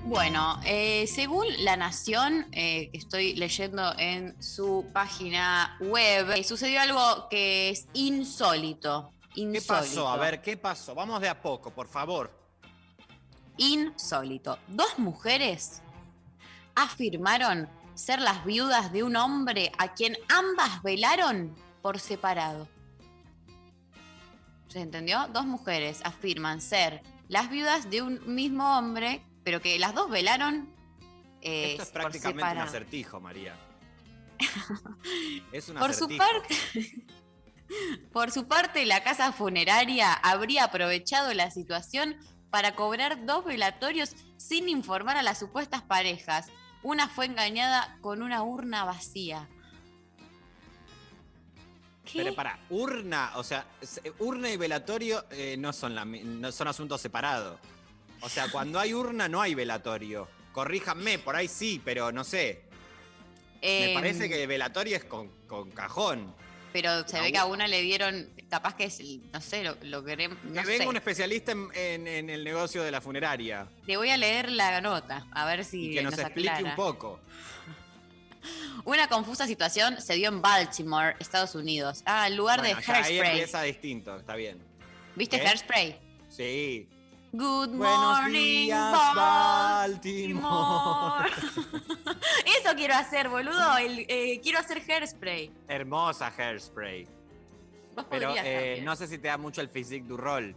Bueno, eh, según La Nación, eh, que estoy leyendo en su página web, eh, sucedió algo que es insólito. ¿Qué Insólito. pasó? A ver, ¿qué pasó? Vamos de a poco, por favor. Insólito. Dos mujeres afirmaron ser las viudas de un hombre a quien ambas velaron por separado. ¿Se entendió? Dos mujeres afirman ser las viudas de un mismo hombre, pero que las dos velaron eh, Esto es por prácticamente un acertijo, María. es un Por su acertijo. parte, por su parte, la casa funeraria habría aprovechado la situación para cobrar dos velatorios sin informar a las supuestas parejas. Una fue engañada con una urna vacía. ¿Qué? Pero para, urna, o sea, se- urna y velatorio eh, no, son la no son asuntos separados. O sea, cuando hay urna no hay velatorio. Corríjanme, por ahí sí, pero no sé. Me Em, parece que velatorio es con, con cajón. Pero se ve que a u- una le dieron, capaz que es, no sé, lo, lo queremos. Que No venga sé. un especialista en, en- en el negocio de la funeraria Le voy a leer la nota, a ver si y que nos, nos explique aclara. un poco. Una confusa situación se dio en Baltimore, Estados Unidos. Ah, el lugar Bueno, de ya ahí Hairspray. empieza distinto, está bien. ¿Viste ¿Qué? Hairspray? Sí. Good Buenos morning, días, Baltimore. Eso quiero hacer, boludo. el- eh, quiero hacer Hairspray. Hermosa hairspray. Vos Pero eh, no sé si te da mucho el physique du rol.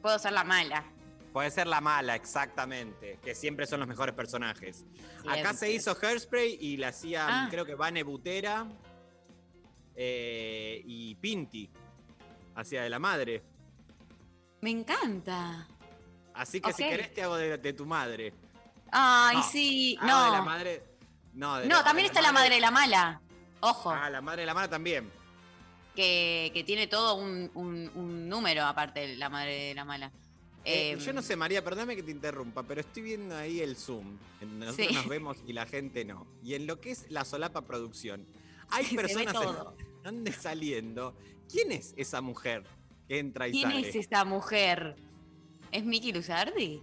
Puedo ser la mala. Puede ser la mala, exactamente. Que siempre son los mejores personajes. Acá se hizo Hairspray y la hacían, Ah. creo que Vane Butera eh, y Pinti. Hacía de la madre. Me encanta. Así que si querés te hago de, de tu madre. Ay, No. sí. Ah, No. de la madre. No, de no, la- también de está la madre de la mala. Ojo. Ah, la madre de la mala también. Que, que tiene todo un, un- un número aparte, la madre de la mala. Eh, Em, yo no sé, María, perdóname que te interrumpa, pero estoy viendo ahí el Zoom. Nosotros Sí. nos vemos y la gente no. Y en lo que es la solapa producción, hay personas ande saliendo. ¿Quién es esa mujer que entra y ¿Quién sale? es esta mujer? ¿Es Miki Luzardi?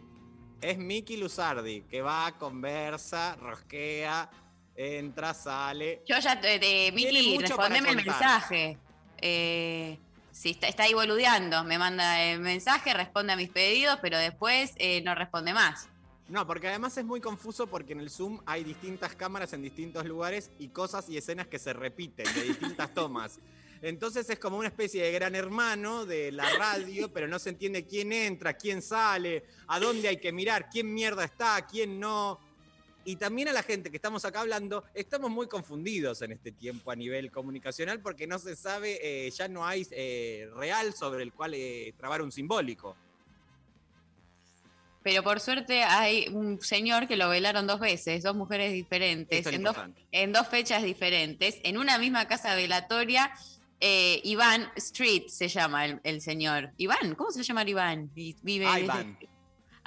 Es Miki Luzardi, que va, conversa, rosquea, entra, sale. Yo ya, Tiene Miki, respondeme el mensaje. Eh, sí, está, está ahí boludeando. Me manda el mensaje, responde a mis pedidos, pero después eh, no responde más. No, porque además es muy confuso porque en el Zoom hay distintas cámaras en distintos lugares y cosas y escenas que se repiten de distintas tomas. Entonces es como una especie de gran hermano de la radio, pero no se entiende quién entra, quién sale, a dónde hay que mirar, quién mierda está, quién no. Y también a la gente que estamos acá hablando, estamos muy confundidos en este tiempo a nivel comunicacional porque no se sabe, eh, ya no hay eh, real sobre el cual eh, trabar un simbólico. Pero por suerte hay un señor que lo velaron dos veces, dos mujeres diferentes, Esto es en dos, importante. en dos fechas diferentes, en una misma casa velatoria. Eh, Iván Street se llama el, el señor. Iván, ¿cómo se llama Iván? Vi- Vive Ivan.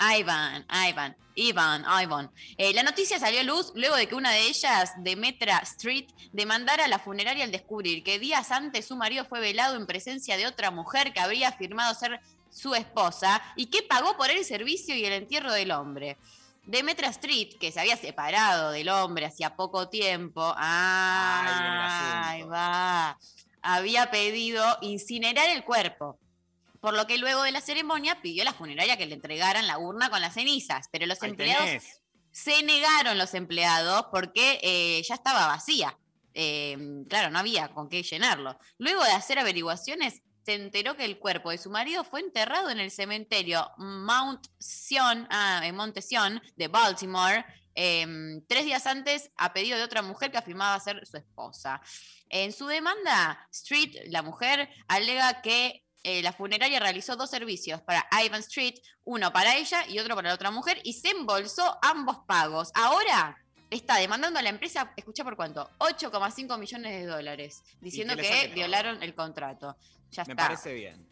Ivan, Ivan, Ivan, Ivan. Eh, la noticia salió a luz luego de que una de ellas, Demetra Street, demandara a la funeraria al descubrir que días antes su marido fue velado en presencia de otra mujer que habría afirmado ser su esposa y que pagó por el servicio y el entierro del hombre. Demetra Street, que se había separado del hombre hacía poco tiempo, ah, ahí va, había pedido incinerar el cuerpo. Por lo que luego de la ceremonia pidió a la funeraria que le entregaran la urna con las cenizas, pero los Ahí empleados tenés. se negaron los empleados porque eh, ya estaba vacía. Eh, claro, no había con qué llenarlo. Luego de hacer averiguaciones, se enteró que el cuerpo de su marido fue enterrado en el cementerio Mount Sion, ah, en Monte Sion de Baltimore, eh, tres días antes a pedido de otra mujer que afirmaba ser su esposa. En su demanda, Street, la mujer, alega que eh, la funeraria realizó dos servicios para Ivan Street, uno para ella y otro para la otra mujer, y se embolsó ambos pagos. Ahora está demandando a la empresa, escucha por cuánto, 8,5 millones de dólares, diciendo que, violaron el contrato. Ya Me está. parece bien.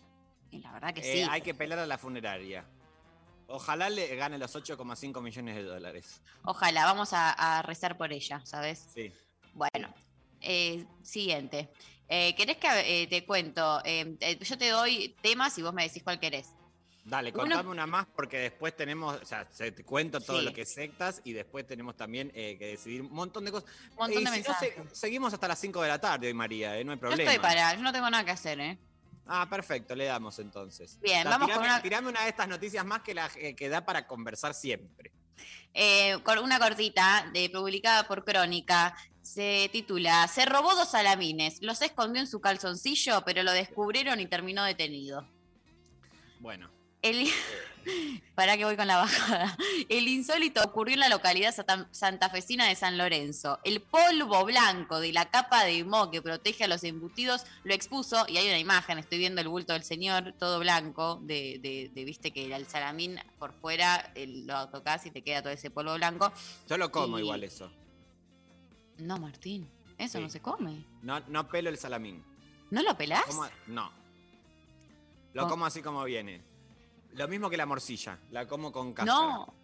Y la verdad que Eh, sí. Hay que pelar a la funeraria. Ojalá le gane los 8,5 millones de dólares. Ojalá, vamos a, a rezar por ella, ¿sabes? Sí. Bueno, eh, siguiente. Eh, ¿Querés que eh, te cuento? Eh, eh, yo te doy temas y vos me decís cuál querés. Dale, Uno- contame una más porque después tenemos, o sea, se- te cuento todo Sí. lo que es sectas y después tenemos también eh, que decidir un montón de cosas. Un montón Y de si no, se- mensajes. seguimos hasta las 5 de la tarde hoy, María, eh, no hay Yo problema. estoy para, yo no tengo nada que hacer, ¿eh? Ah, perfecto, le damos entonces. Bien, vamos tirame, con una- tirame una de estas noticias más que, la, eh, que da para conversar siempre. Eh, con una cortita de, publicada por Crónica. Se titula Se robó dos salamines, los escondió en su calzoncillo, pero lo descubrieron y terminó detenido. Bueno. El... Para que voy con la bajada. El insólito ocurrió en la localidad santafesina de San Lorenzo. El polvo blanco de la capa de moho que protege a los embutidos lo expuso, y hay una imagen, estoy viendo el bulto del señor, todo blanco, de, de- de, viste que el salamín por fuera el- lo tocas y te queda todo ese polvo blanco. Yo lo como Y- igual eso. No, Martín, eso Sí. no se come. No, no pelo el salamín. ¿No lo pelás? Como- no. Lo como así como viene. Lo mismo que la morcilla. La como con cáscara. No.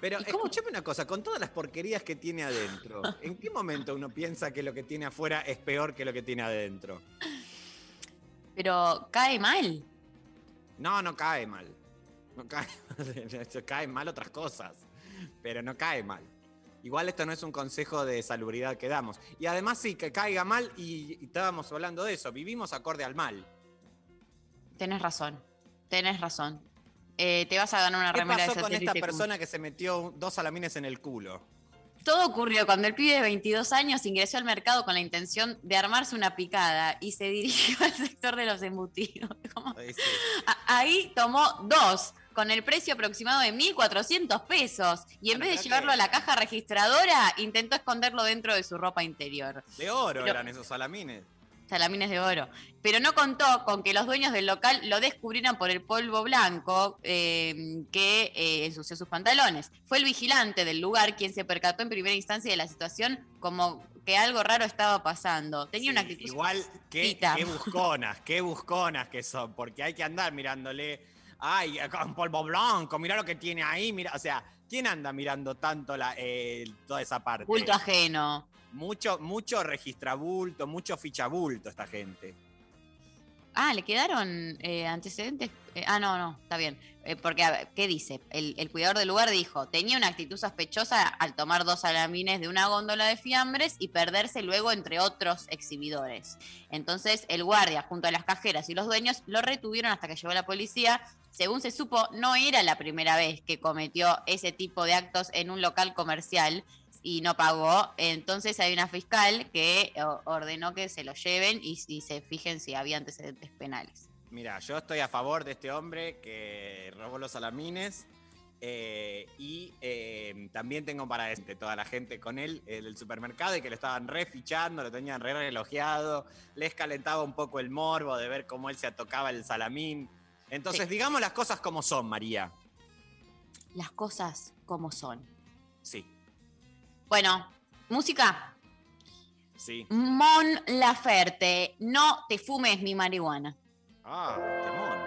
Pero escúchame una cosa, con todas las porquerías que tiene adentro, ¿en qué momento uno piensa que lo que tiene afuera es peor que lo que tiene adentro? Pero cae mal. No, no cae mal. No cae, caen mal otras cosas, pero no cae mal. Igual esto no es un consejo de salubridad que damos. Y además sí, que caiga mal y, y estábamos hablando de eso, vivimos acorde al mal. Tenés razón. Tenés razón. Eh, te vas a ganar una ¿Qué remera de pasó con esta con- persona que se metió dos salamines en el culo? Todo ocurrió cuando el pibe de 22 años ingresó al mercado con la intención de armarse una picada y se dirigió al sector de los embutidos. Ahí sí. A- Ahí tomó dos, con el precio aproximado de 1.400 pesos. Y en vez de llevarlo a la caja registradora, intentó esconderlo dentro de su ropa interior. De oro Pero- eran esos salamines. Salamines de oro. Pero no contó con que los dueños del local lo descubrieran por el polvo blanco eh, que eh, ensució sus pantalones. Fue el vigilante del lugar quien se percató en primera instancia de la situación como que algo raro estaba pasando. Tenía una actitud. Igual, qué, busconas, qué busconas que son, porque hay que andar mirándole. Ay, con polvo blanco, mira lo que tiene ahí, mira, o sea, ¿quién anda mirando tanto la, eh, toda esa parte? Bulto ajeno. Mucho, mucho registrabulto, mucho fichabulto esta gente. Ah, ¿le quedaron eh, antecedentes? Eh, ah, no, no, está bien. Eh, porque, ver, ¿qué dice? El, el cuidador del lugar dijo, tenía una actitud sospechosa al tomar dos salamines de una góndola de fiambres y perderse luego entre otros exhibidores. Entonces, el guardia, junto a las cajeras y los dueños, lo retuvieron hasta que llegó la policía. Según se supo, no era la primera vez que cometió ese tipo de actos en un local comercial y no pagó. Entonces hay una fiscal que ordenó que se lo lleven y, y se fijen si había antecedentes penales. Mira, yo estoy a favor de este hombre que robó los salamines. eh, y eh, también tengo para este, toda la gente con él eh, del supermercado y que lo estaban refichando, lo tenían re relojeado, les calentaba un poco el morbo de ver cómo él se atocaba el salamín. Entonces, Sí. digamos las cosas como son, María. Las cosas como son. Sí, Bueno, música. sí. Mon Laferte, no te fumes mi marihuana. Ah, temón.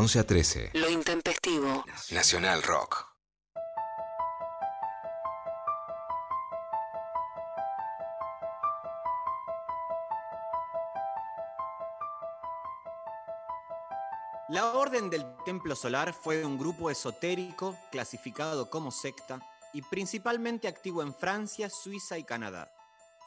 11 a 13. Lo intempestivo. Nacional Rock. La Orden del Templo Solar fue un grupo esotérico clasificado como secta y principalmente activo en Francia, Suiza y Canadá.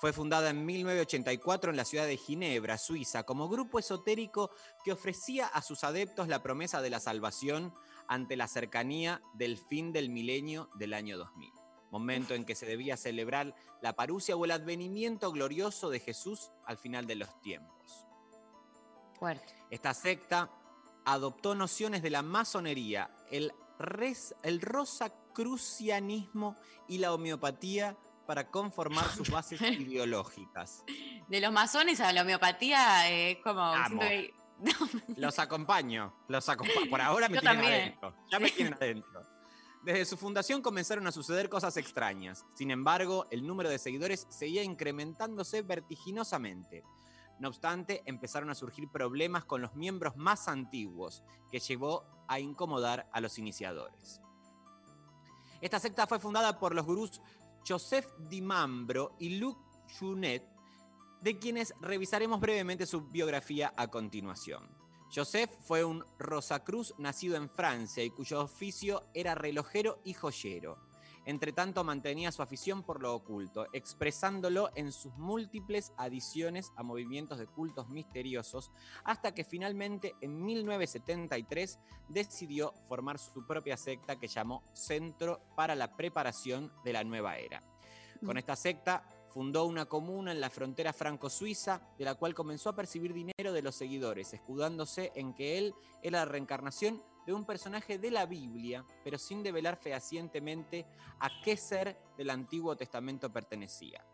Fue fundada en 1984 en la ciudad de Ginebra, Suiza, como grupo esotérico que ofrecía a sus adeptos la promesa de la salvación ante la cercanía del fin del milenio del año 2000, momento en que se debía celebrar la parucia o el advenimiento glorioso de Jesús al final de los tiempos. Fuerte. Esta secta adoptó nociones de la masonería, el, res- el rosacrucianismo y la homeopatía para conformar sus bases ideológicas. De los masones a la homeopatía, eh, es como. Amo. siento que- Los acompaño, los acompa- Por ahora me Yo tienen también. adentro. Ya me tienen adentro. Desde su fundación comenzaron a suceder cosas extrañas. Sin embargo, el número de seguidores seguía incrementándose vertiginosamente. No obstante, empezaron a surgir problemas con los miembros más antiguos, que llevó a incomodar a los iniciadores. Esta secta fue fundada por los gurús Joseph Di Mambro y Luc Junet, de quienes revisaremos brevemente su biografía a continuación. Joseph fue un Rosacruz nacido en Francia y cuyo oficio era relojero y joyero. Entre tanto mantenía su afición por lo oculto, expresándolo en sus múltiples adiciones a movimientos de cultos misteriosos, hasta que finalmente en 1973 decidió formar su propia secta que llamó Centro para la Preparación de la Nueva Era. Con esta secta fundó una comuna en la frontera franco-suiza, de la cual comenzó a percibir dinero de los seguidores, escudándose en que él era la reencarnación de un personaje de la Biblia, pero sin develar fehacientemente a qué ser del Antiguo Testamento pertenecía.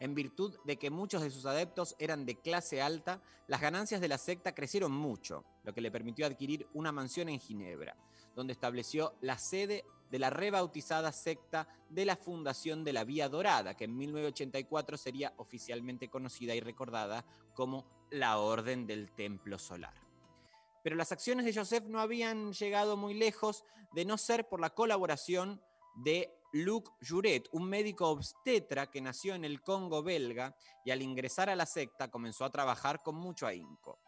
En virtud de que muchos de sus adeptos eran de clase alta, las ganancias de la secta crecieron mucho, lo que le permitió adquirir una mansión en Ginebra, donde estableció la sede de la rebautizada secta de la Fundación de la Vía Dorada, que en 1984 sería oficialmente conocida y recordada como la Orden del Templo Solar. Pero las acciones de Joseph no habían llegado muy lejos de no ser por la colaboración de Luc Juret, un médico obstetra que nació en el Congo belga y al ingresar a la secta comenzó a trabajar con mucho ahínco.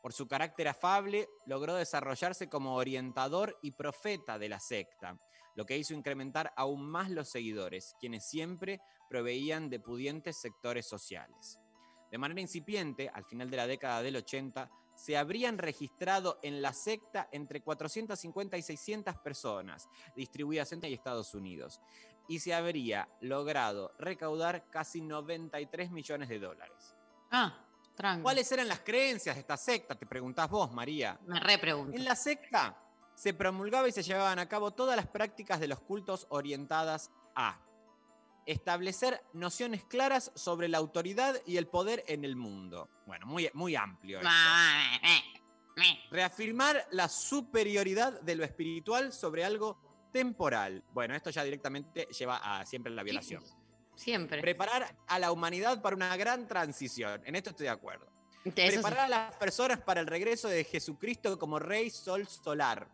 Por su carácter afable, logró desarrollarse como orientador y profeta de la secta, lo que hizo incrementar aún más los seguidores, quienes siempre proveían de pudientes sectores sociales. De manera incipiente, al final de la década del 80, se habrían registrado en la secta entre 450 y 600 personas, distribuidas entre Estados Unidos, y se habría logrado recaudar casi 93 millones de dólares. Ah, tranqui. ¿Cuáles eran las creencias de esta secta? Te preguntás vos, María. Me repregunto. En la secta se promulgaba y se llevaban a cabo todas las prácticas de los cultos orientadas a establecer nociones claras sobre la autoridad y el poder en el mundo. Bueno, muy, muy amplio. esto. Reafirmar la superioridad de lo espiritual sobre algo temporal. Bueno, esto ya directamente lleva a siempre la violación. Siempre. Preparar a la humanidad para una gran transición. En esto estoy de acuerdo. Preparar a las personas para el regreso de Jesucristo como Rey Sol Solar.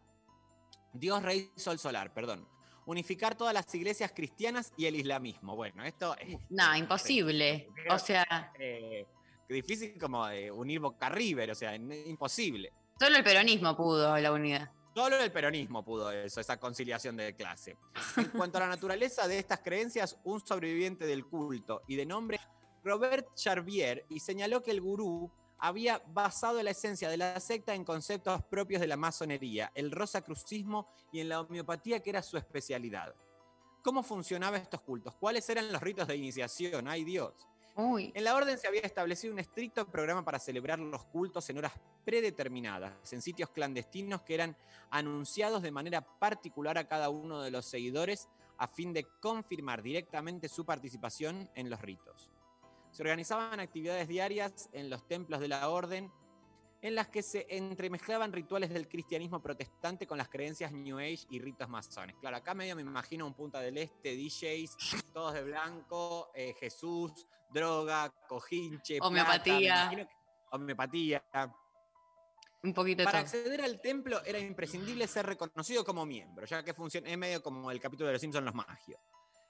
Dios Rey Sol Solar, perdón. Unificar todas las iglesias cristianas y el islamismo. Bueno, esto es No, imposible. O sea, eh, difícil como de unir Boca River, o sea, imposible. solo el peronismo pudo la unidad. Solo el peronismo pudo eso, esa conciliación de clase. En cuanto a la naturaleza de estas creencias, un sobreviviente del culto y de nombre Robert Charvier y señaló que el gurú había basado la esencia de la secta en conceptos propios de la masonería, el rosacrucismo y en la homeopatía que era su especialidad. ¿Cómo funcionaban estos cultos? ¿Cuáles eran los ritos de iniciación? ¡Ay Dios! En la orden se había establecido un estricto programa para celebrar los cultos en horas predeterminadas, en sitios clandestinos que eran anunciados de manera particular a cada uno de los seguidores a fin de confirmar directamente su participación en los ritos. Se organizaban actividades diarias en los templos de la orden en las que se entremezclaban rituales del cristianismo protestante con las creencias New Age y ritos masones. Claro, acá medio me imagino un Punta del Este, DJs, todos de blanco, eh, Jesús, droga, cojinche, Homeopatía. homeopatía. Un poquito Para todo. acceder al templo era imprescindible ser reconocido como miembro, ya que funciona, es medio como el capítulo de los Simpsons Los Magios.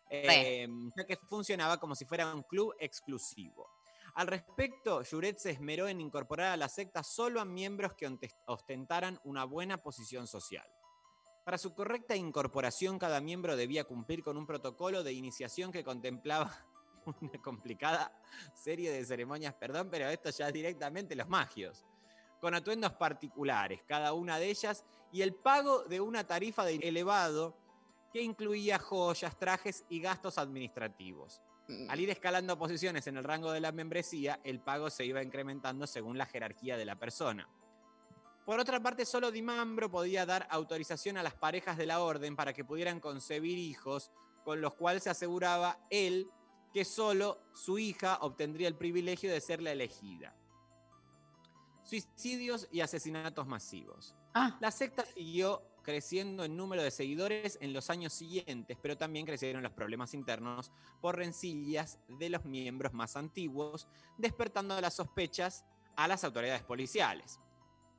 Eh, ya que funcionaba como si fuera un club exclusivo. Al respecto, Juret se esmeró en incorporar a la secta solo a miembros que ostentaran una buena posición social. Para su correcta incorporación, cada miembro debía cumplir con un protocolo de iniciación que contemplaba una complicada serie de ceremonias, perdón, pero esto ya es directamente los magios, con atuendos particulares, cada una de ellas, y el pago de una tarifa de elevado que incluía joyas, trajes y gastos administrativos. Al ir escalando posiciones en el rango de la membresía, el pago se iba incrementando según la jerarquía de la persona. Por otra parte, solo Dimambro podía dar autorización a las parejas de la orden para que pudieran concebir hijos, con los cuales se aseguraba él que solo su hija obtendría el privilegio de ser la elegida. Suicidios y asesinatos masivos. La secta siguió creciendo en número de seguidores en los años siguientes, pero también crecieron los problemas internos por rencillas de los miembros más antiguos, despertando las sospechas a las autoridades policiales.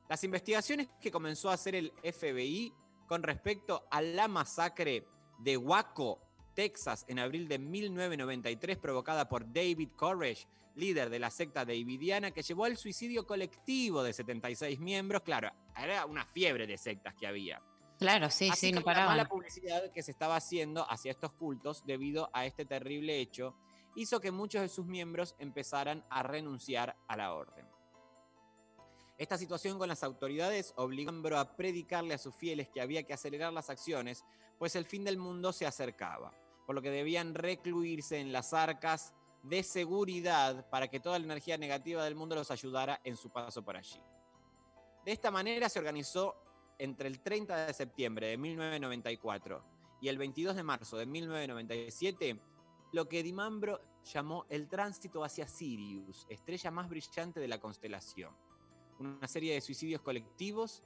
Las investigaciones que comenzó a hacer el FBI con respecto a la masacre de Waco, Texas, en abril de 1993, provocada por David Koresh, líder de la secta davidiana, que llevó al suicidio colectivo de 76 miembros. Claro, era una fiebre de sectas que había. Claro, sí, Así sí, no la paraban. mala publicidad que se estaba haciendo hacia estos cultos debido a este terrible hecho hizo que muchos de sus miembros empezaran a renunciar a la orden. Esta situación con las autoridades obligó a predicarle a sus fieles que había que acelerar las acciones, pues el fin del mundo se acercaba, por lo que debían recluirse en las arcas de seguridad para que toda la energía negativa del mundo los ayudara en su paso por allí. De esta manera se organizó entre el 30 de septiembre de 1994 y el 22 de marzo de 1997 lo que Dimambro llamó el tránsito hacia Sirius, estrella más brillante de la constelación. Una serie de suicidios colectivos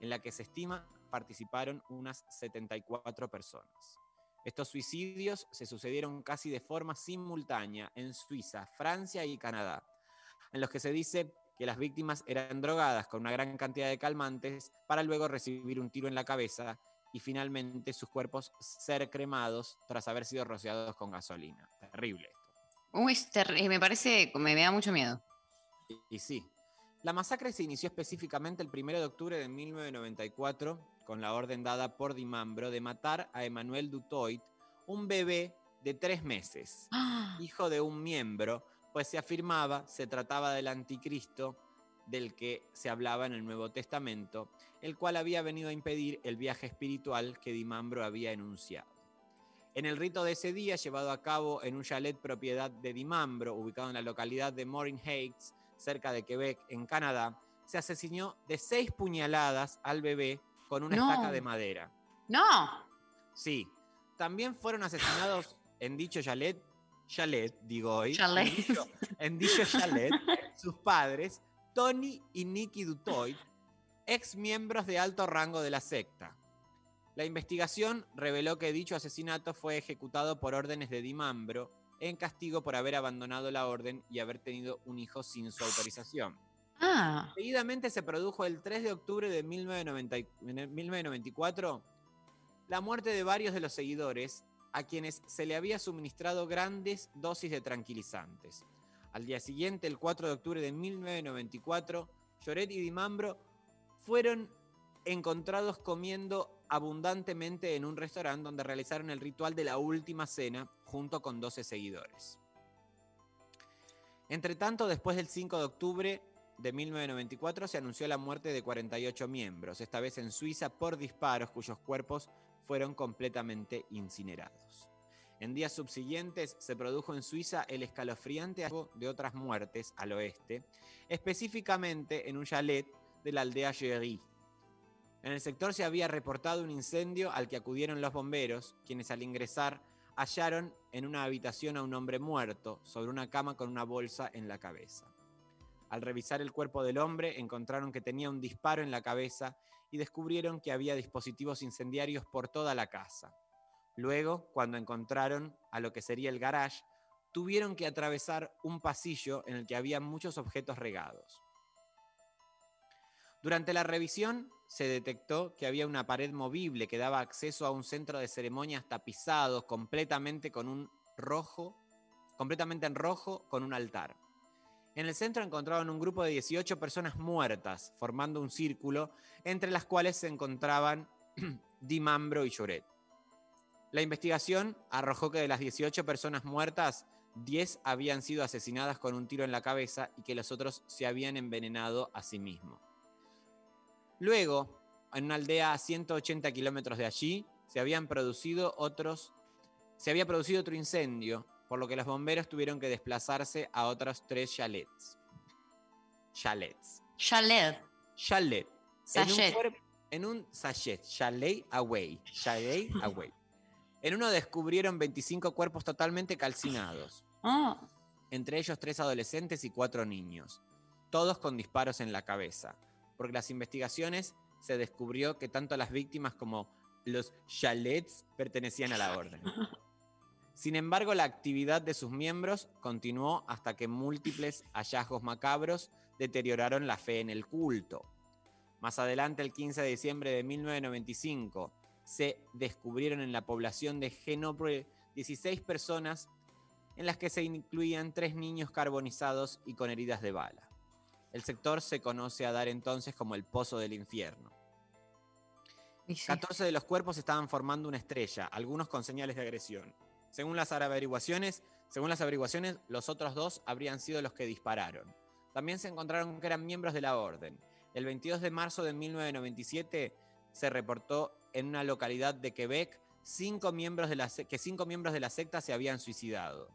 en la que se estima participaron unas 74 personas. Estos suicidios se sucedieron casi de forma simultánea en Suiza, Francia y Canadá, en los que se dice que las víctimas eran drogadas con una gran cantidad de calmantes para luego recibir un tiro en la cabeza y finalmente sus cuerpos ser cremados tras haber sido rociados con gasolina. Terrible esto. Uy, es terri- me parece, me, me da mucho miedo. Y, y sí. La masacre se inició específicamente el 1 de octubre de 1994 con la orden dada por Dimambro de matar a Emmanuel Dutoit, un bebé de tres meses, hijo de un miembro, pues se afirmaba se trataba del anticristo del que se hablaba en el Nuevo Testamento, el cual había venido a impedir el viaje espiritual que Dimambro había enunciado. En el rito de ese día, llevado a cabo en un chalet propiedad de Dimambro, ubicado en la localidad de Morin Heights, cerca de Quebec, en Canadá, se asesinó de seis puñaladas al bebé con una No. estaca de madera. ¡No! Sí. También fueron asesinados en dicho chalet, chalet, digo hoy, Chalet. En, dicho, chalet, sus padres, Tony y Nicky Dutoit, ex miembros de alto rango de la secta. La investigación reveló que dicho asesinato fue ejecutado por órdenes de Dimambro en castigo por haber abandonado la orden y haber tenido un hijo sin su autorización. Ah, Seguidamente se produjo el 3 de octubre de 1990 en 1994 la muerte de varios de los seguidores a quienes se le había suministrado grandes dosis de tranquilizantes. Al día siguiente, el 4 de octubre de 1994, Lloret y Dimambro fueron encontrados comiendo abundantemente en un restaurante donde realizaron el ritual de la última cena junto con 12 seguidores. Entre tanto, después del 5 de octubre de 1994 se anunció la muerte de 48 miembros, esta vez en Suiza por disparos cuyos cuerpos fueron completamente incinerados. En días subsiguientes se produjo en Suiza el escalofriante de otras muertes al oeste, específicamente en un chalet de la aldea Géry. En el sector se había reportado un incendio al que acudieron los bomberos, quienes al ingresar hallaron en una habitación a un hombre muerto sobre una cama con una bolsa en la cabeza. Al revisar el cuerpo del hombre encontraron que tenía un disparo en la cabeza y descubrieron que había dispositivos incendiarios por toda la casa. Luego, cuando encontraron a lo que sería el garage, tuvieron que atravesar un pasillo en el que había muchos objetos regados. Durante la revisión se detectó que había una pared movible que daba acceso a un centro de ceremonias tapizado completamente con un rojo, completamente en rojo con un altar. En el centro encontraron un grupo de 18 personas muertas, formando un círculo, entre las cuales se encontraban Di Mambro y Lloret. La investigación arrojó que de las 18 personas muertas, 10 habían sido asesinadas con un tiro en la cabeza y que los otros se habían envenenado a sí mismos. Luego, en una aldea a 180 kilómetros de allí, se producido otros, se había producido otro incendio, por lo que los bomberos tuvieron que desplazarse a otros tres chalets. Chalets. Chalet. Chalet. Sachet. En un, en un sachet. Chalet away. Chalet away. En uno descubrieron 25 cuerpos totalmente calcinados. Ah, Entre ellos tres adolescentes y cuatro niños. Todos con disparos en la cabeza. Porque las investigaciones se descubrió que tanto las víctimas como los chalets pertenecían a la orden. Sin embargo, la actividad de sus miembros continuó hasta que múltiples hallazgos macabros deterioraron la fe en el culto. Más adelante, el 15 de diciembre de 1995, se descubrieron en la población de Genobre 16 personas en las que se incluían tres niños carbonizados y con heridas de bala. El sector se conoce a dar entonces como el Pozo del Infierno. 14 de los cuerpos estaban formando una estrella, algunos con señales de agresión. Según las averiguaciones, según las averiguaciones, los otros dos habrían sido los que dispararon. También se encontraron que eran miembros de la orden. El 22 de marzo de 1997 se reportó en una localidad de Quebec cinco miembros de la que cinco miembros de la secta se habían suicidado.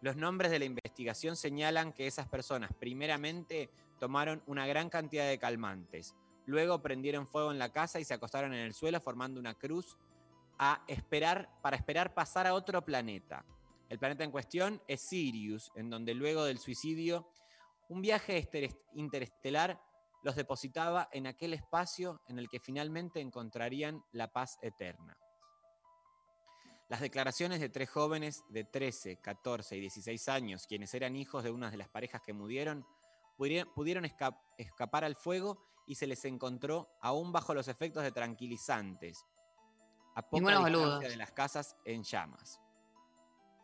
Los nombres de la investigación señalan que esas personas primeramente tomaron una gran cantidad de calmantes, luego prendieron fuego en la casa y se acostaron en el suelo formando una cruz a esperar, para esperar pasar a otro planeta. El planeta en cuestión es Sirius, en donde luego del suicidio, un viaje interestelar los depositaba en aquel espacio en el que finalmente encontrarían la paz eterna. Las declaraciones de tres jóvenes de 13, 14 y 16 años, quienes eran hijos de una de las parejas que murieron, pudieron, pudieron esca- escapar al fuego y se les encontró aún bajo los efectos de tranquilizantes, a poca distancia boludos. de las casas en llamas.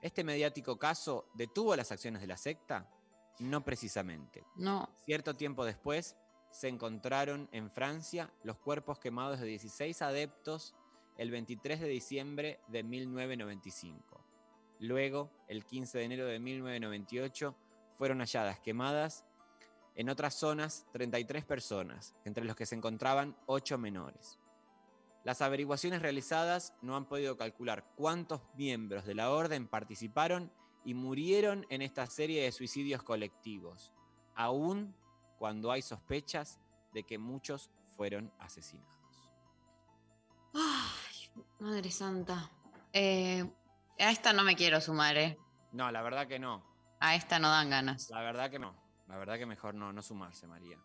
¿Este mediático caso detuvo las acciones de la secta? No precisamente. No. Cierto tiempo después, se encontraron en Francia los cuerpos quemados de 16 adeptos el 23 de diciembre de 1995. Luego, el 15 de enero de 1998, fueron halladas quemadas en otras zonas 33 personas, entre los que se encontraban 8 menores. Las averiguaciones realizadas no han podido calcular cuántos miembros de la orden participaron y murieron en esta serie de suicidios colectivos, aún cuando hay sospechas de que muchos fueron asesinados. Ay, madre santa. Eh, a esta no me quiero sumar, ¿eh? No, la verdad que no. A esta no dan ganas. La verdad que no. La verdad que mejor no, no sumarse, María.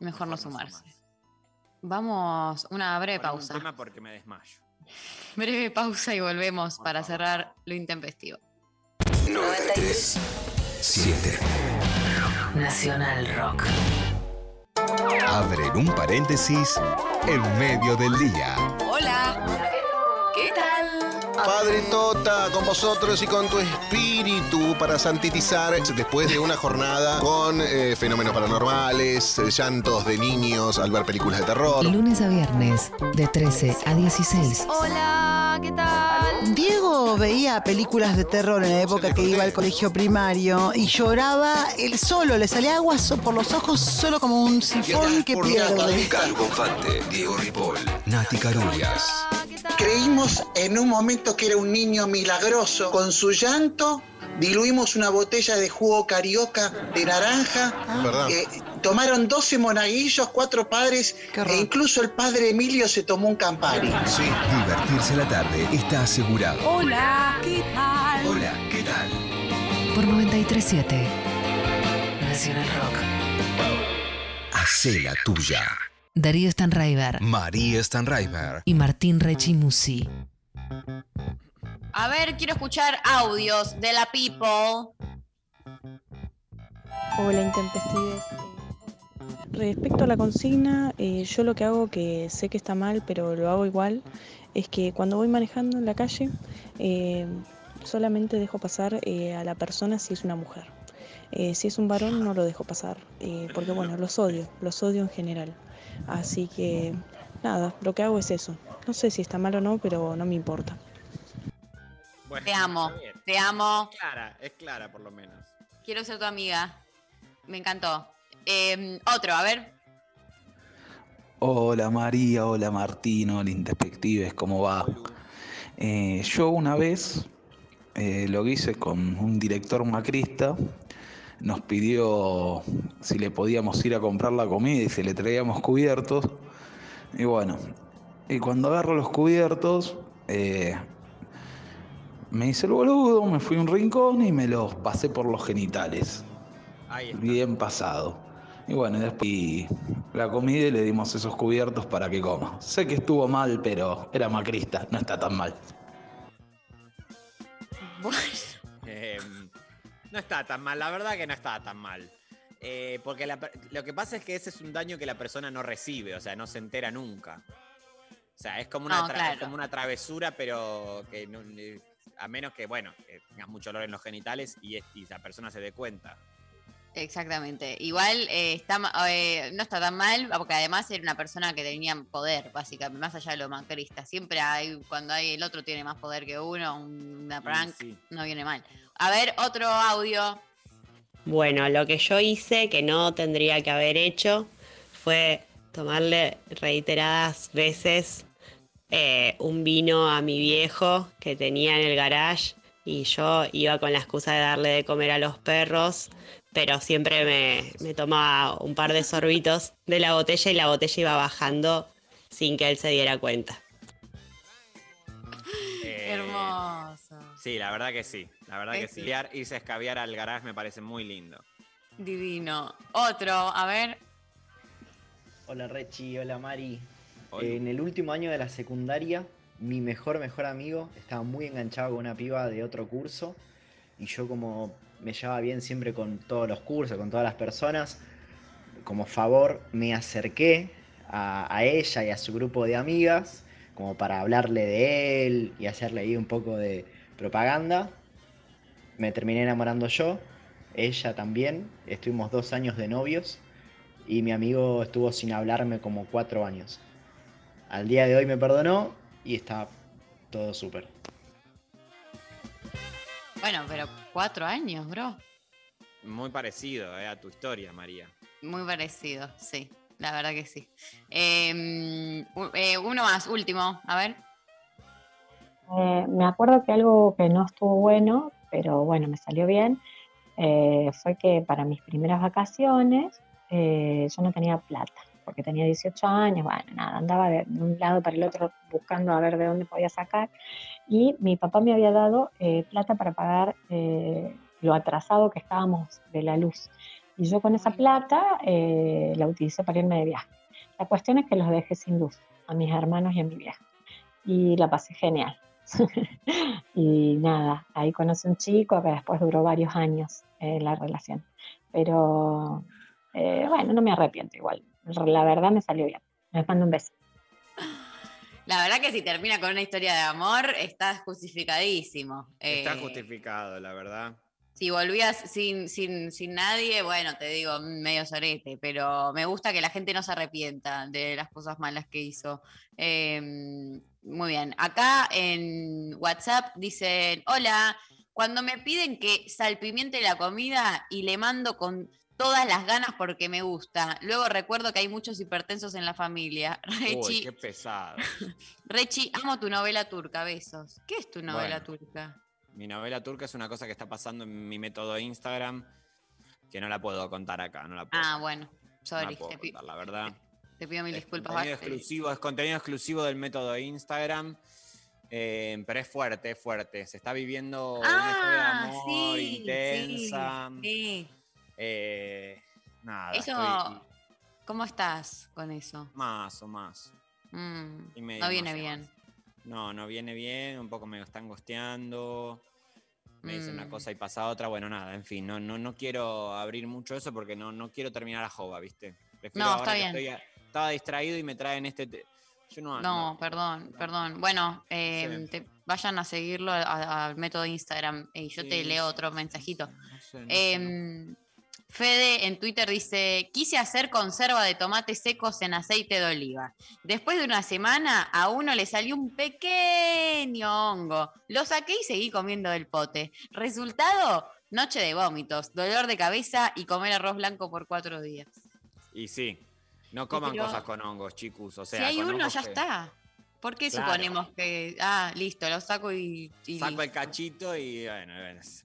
Mejor no Mejor no sumarse. sumarse. Vamos, una breve un pausa. tema porque me desmayo. Breve pausa y volvemos para cerrar lo intempestivo. 93 7 Nacional Rock. Abren un paréntesis en medio del día. Hola. Padre Tota, con vosotros y con tu espíritu para santitizar después de una jornada con eh, fenómenos paranormales, eh, llantos de niños al ver películas de terror. Lunes a viernes, de 13 a 16. Hola, ¿qué tal? Diego veía películas de terror en la época que iba al colegio primario y lloraba él solo, le salía agua por los ojos solo como un sifón que pierde. Calvo Infante, Diego Ripoll, Nati. Creímos en un momento que era un niño milagroso. Con su llanto diluimos una botella de jugo carioca de naranja. ¿Verdad? Eh, tomaron 12 monaguillos, cuatro padres e incluso el padre Emilio se tomó un Campari. Sí. Divertirse a la tarde está asegurado. Hola, ¿qué tal? Hola, ¿qué tal? Por 937 Nacional Rock. Hacé la tuya. Darío Stanraiver María Stanraiver. y Martín Rechimusi. A ver, quiero escuchar audios de la people. Hola, intempestives. respecto a la consigna, eh, yo lo que hago, que sé que está mal, pero lo hago igual, es que cuando voy manejando en la calle, eh, solamente dejo pasar eh, a la persona si es una mujer. Eh, si es un varón, no lo dejo pasar, eh, porque bueno, los odio, los odio en general. Así que nada, lo que hago es eso. No sé si está mal o no, pero no me importa. Bueno, Te amo, te amo. Es clara, es clara por lo menos. Quiero ser tu amiga. Me encantó. Eh, otro, a ver. Hola María, hola Martín, hola Introspectives, ¿cómo va? Eh, yo una vez eh, lo que hice con un director macrista, nos pidió si le podíamos ir a comprar la comida y si le traíamos cubiertos. Y bueno, y cuando agarro los cubiertos, eh, me hice el boludo, me fui a un rincón y me los pasé por los genitales. Bien pasado. Y bueno, después la comida y le dimos esos cubiertos para que coma. Sé que estuvo mal, pero era macrista, no está tan mal. No está tan mal, la verdad que no está tan mal. Eh, porque la lo que pasa es que ese es un daño que la persona no recibe, o sea, no se entera nunca. O sea, es como una, No, como una travesura, pero que no- eh, a menos que, bueno, que tengas mucho olor en los genitales y, y la persona se dé cuenta. Exactamente. Igual eh, está, ma- eh, no está tan mal, porque además era una persona que tenía poder, básicamente, más allá de lo macrista. Siempre hay, cuando hay el otro tiene más poder que uno, un- una prank, no viene mal. A ver, otro audio. Bueno, lo que yo hice que no tendría que haber hecho fue tomarle reiteradas veces eh, un vino a mi viejo que tenía en el garage y yo iba con la excusa de darle de comer a los perros, pero siempre me, me tomaba un par de sorbitos de la botella y la botella iba bajando sin que él se diera cuenta. Eh, Hermoso. Sí, la verdad que sí. La verdad que Es sí. Irse a escabiar al garage me parece muy lindo. Divino. Otro, a ver. Hola Rechi, hola Mari. Hola. En el último año de la secundaria, mi mejor mejor amigo estaba muy enganchado con una piba de otro curso y yo como me llevaba bien siempre con todos los cursos, con todas las personas, como favor me acerqué a, a ella y a su grupo de amigas como para hablarle de él y hacerle ahí un poco de propaganda. Me terminé enamorando yo, ella también, estuvimos dos años de novios y mi amigo estuvo sin hablarme como cuatro años. Al día de hoy me perdonó y está todo súper. Bueno, pero cuatro años, bro. Muy parecido eh, a tu historia, María. Muy parecido, sí. La verdad que sí. Eh, u- eh, uno más, último. A ver. Eh, me acuerdo que algo que no estuvo bueno, pero bueno, me salió bien, eh, fue que para mis primeras vacaciones eh, yo no tenía plata, porque tenía 18 años, bueno, nada, andaba de, de un lado para el otro buscando a ver de dónde podía sacar, y mi papá me había dado eh, plata para pagar eh, lo atrasado que estábamos de la luz. Y yo con esa plata eh, la utilicé para irme de viaje. La cuestión es que los dejé sin luz, a mis hermanos y a mi vieja. Y la pasé genial. y nada, ahí conocí un chico que después duró varios años la relación. Pero eh, bueno, no me arrepiento igual. La verdad me salió bien. Les mando un beso. La verdad que si termina con una historia de amor, está justificadísimo. Está Eh, justificado, la verdad. Si volvías sin, sin, sin nadie, bueno, te digo, medio sorete, pero me gusta que la gente no se arrepienta de las cosas malas que hizo. Eh, muy bien. Acá en WhatsApp dicen, hola, cuando me piden que salpimiente la comida y le mando con todas las ganas porque me gusta. Luego recuerdo que hay muchos hipertensos en la familia. Uy, Rechi, qué pesado. Rechi, amo tu novela turca, besos. ¿Qué es tu novela Bueno. turca? Mi novela turca es una cosa que está pasando en mi método Instagram que no la puedo contar acá, no la puedo, Ah, bueno, no sorry. la puedo te, pi- contar, la verdad. te pido mil Es disculpas. contenido Basti. exclusivo, es contenido exclusivo del método Instagram. eh, pero es fuerte, es fuerte. Se está viviendo una historia de Ah, amor sí, intensa. sí, sí. Eh, nada, Eso, estoy ¿cómo estás con eso? más o más. Mm, Y medio no viene más bien. más. No, no viene bien, un poco me están gosteando. Me dicen una Mm. cosa y pasa otra. Bueno, nada, en fin, no, no, no quiero abrir mucho eso porque no, no quiero terminar a jova, ¿viste? Prefiero No, ahora está bien. estoy- estaba distraído y me traen este. te- Yo no. No, perdón, perdón. Bueno, eh, Sí. te- vayan a seguirlo al método Instagram y yo te leo otro mensajito. no sé, no. Em, Fede en Twitter dice, quise hacer conserva de tomates secos en aceite de oliva. Después de una semana a uno le salió un pequeño hongo. Lo saqué y seguí comiendo del pote. Resultado, noche de vómitos, dolor de cabeza y comer arroz blanco por cuatro días. Y sí, no coman pero- cosas con hongos, chicos. O sea, si hay con uno, ya que- está. ¿Por qué Claro. suponemos que, ah, listo, lo saco y... y Saco el cachito y bueno,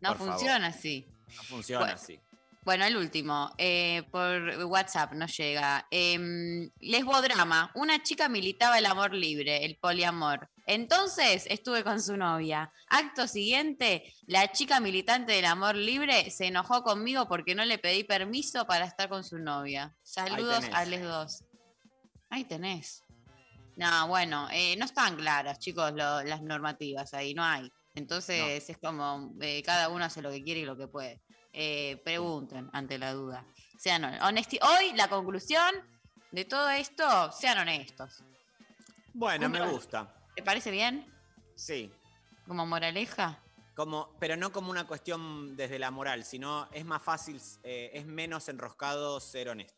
No por favor. funciona así. No funciona Bueno. así. Bueno, el último, eh, por WhatsApp nos llega. Eh, lesbodrama. Una chica militaba el amor libre, el poliamor. Entonces estuve con su novia. Acto siguiente, la chica militante del amor libre se enojó conmigo porque no le pedí permiso para estar con su novia. Saludos a les dos. Ahí tenés. No, bueno, eh, no están claras, chicos, lo- las normativas ahí, no hay. Entonces es como eh, cada uno hace lo que quiere y lo que puede. Eh, pregunten ante la duda. Sean hon- honesti Hoy la conclusión de todo esto, sean honestos. Bueno, me gusta. ¿Te parece bien? Sí. Como moraleja. Como, pero no como una cuestión desde la moral, sino es más fácil, eh, es menos enroscado ser honesto.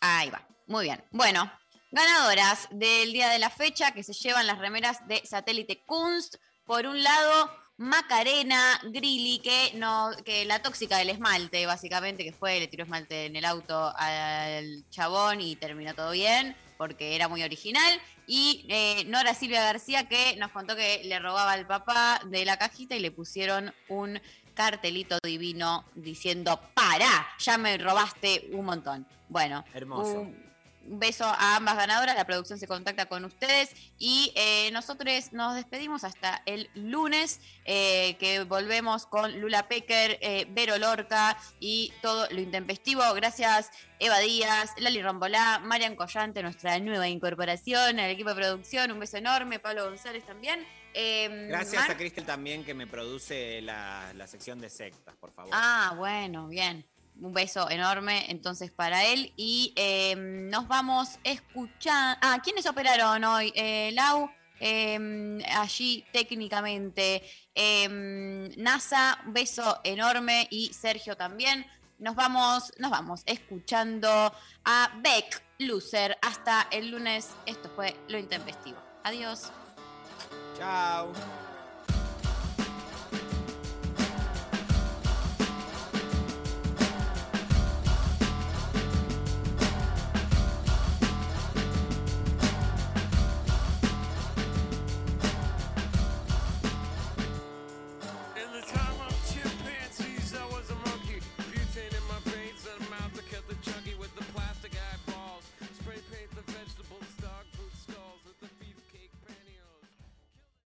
Ahí va. Muy bien. Bueno, ganadoras del día de la fecha que se llevan las remeras de satélite Kunst. Por un lado, Macarena Grilli, que, no, que la tóxica del esmalte, básicamente, que fue, le tiró esmalte en el auto al chabón y terminó todo bien, porque era muy original. Y eh, Nora Silvia García, que nos contó que le robaba al papá de la cajita y le pusieron un cartelito divino diciendo, para, ya me robaste un montón. Bueno, Hermoso. un- beso a ambas ganadoras. La producción se contacta con ustedes y eh, nosotros nos despedimos hasta el lunes, eh, que volvemos con Lula Pecker, eh, Vero Lorca y todo lo intempestivo. Gracias, Eva Díaz, Lali Rombolá, Marian Collante, nuestra nueva incorporación al equipo de producción. Un beso enorme, Pablo González también. Eh, Gracias Mar- a Cristel también que me produce la, la sección de sectas, por favor. Ah, bueno, bien. Un beso enorme entonces para él. Y eh, nos vamos escuchando. Ah, ¿quiénes operaron hoy? Eh, Lau, eh, allí técnicamente. eh, NASA, un beso enorme. Y Sergio también. Nos vamos, nos vamos escuchando a Beck, Loser. Hasta el lunes. Esto fue Lo Intempestivo. Adiós. Chao.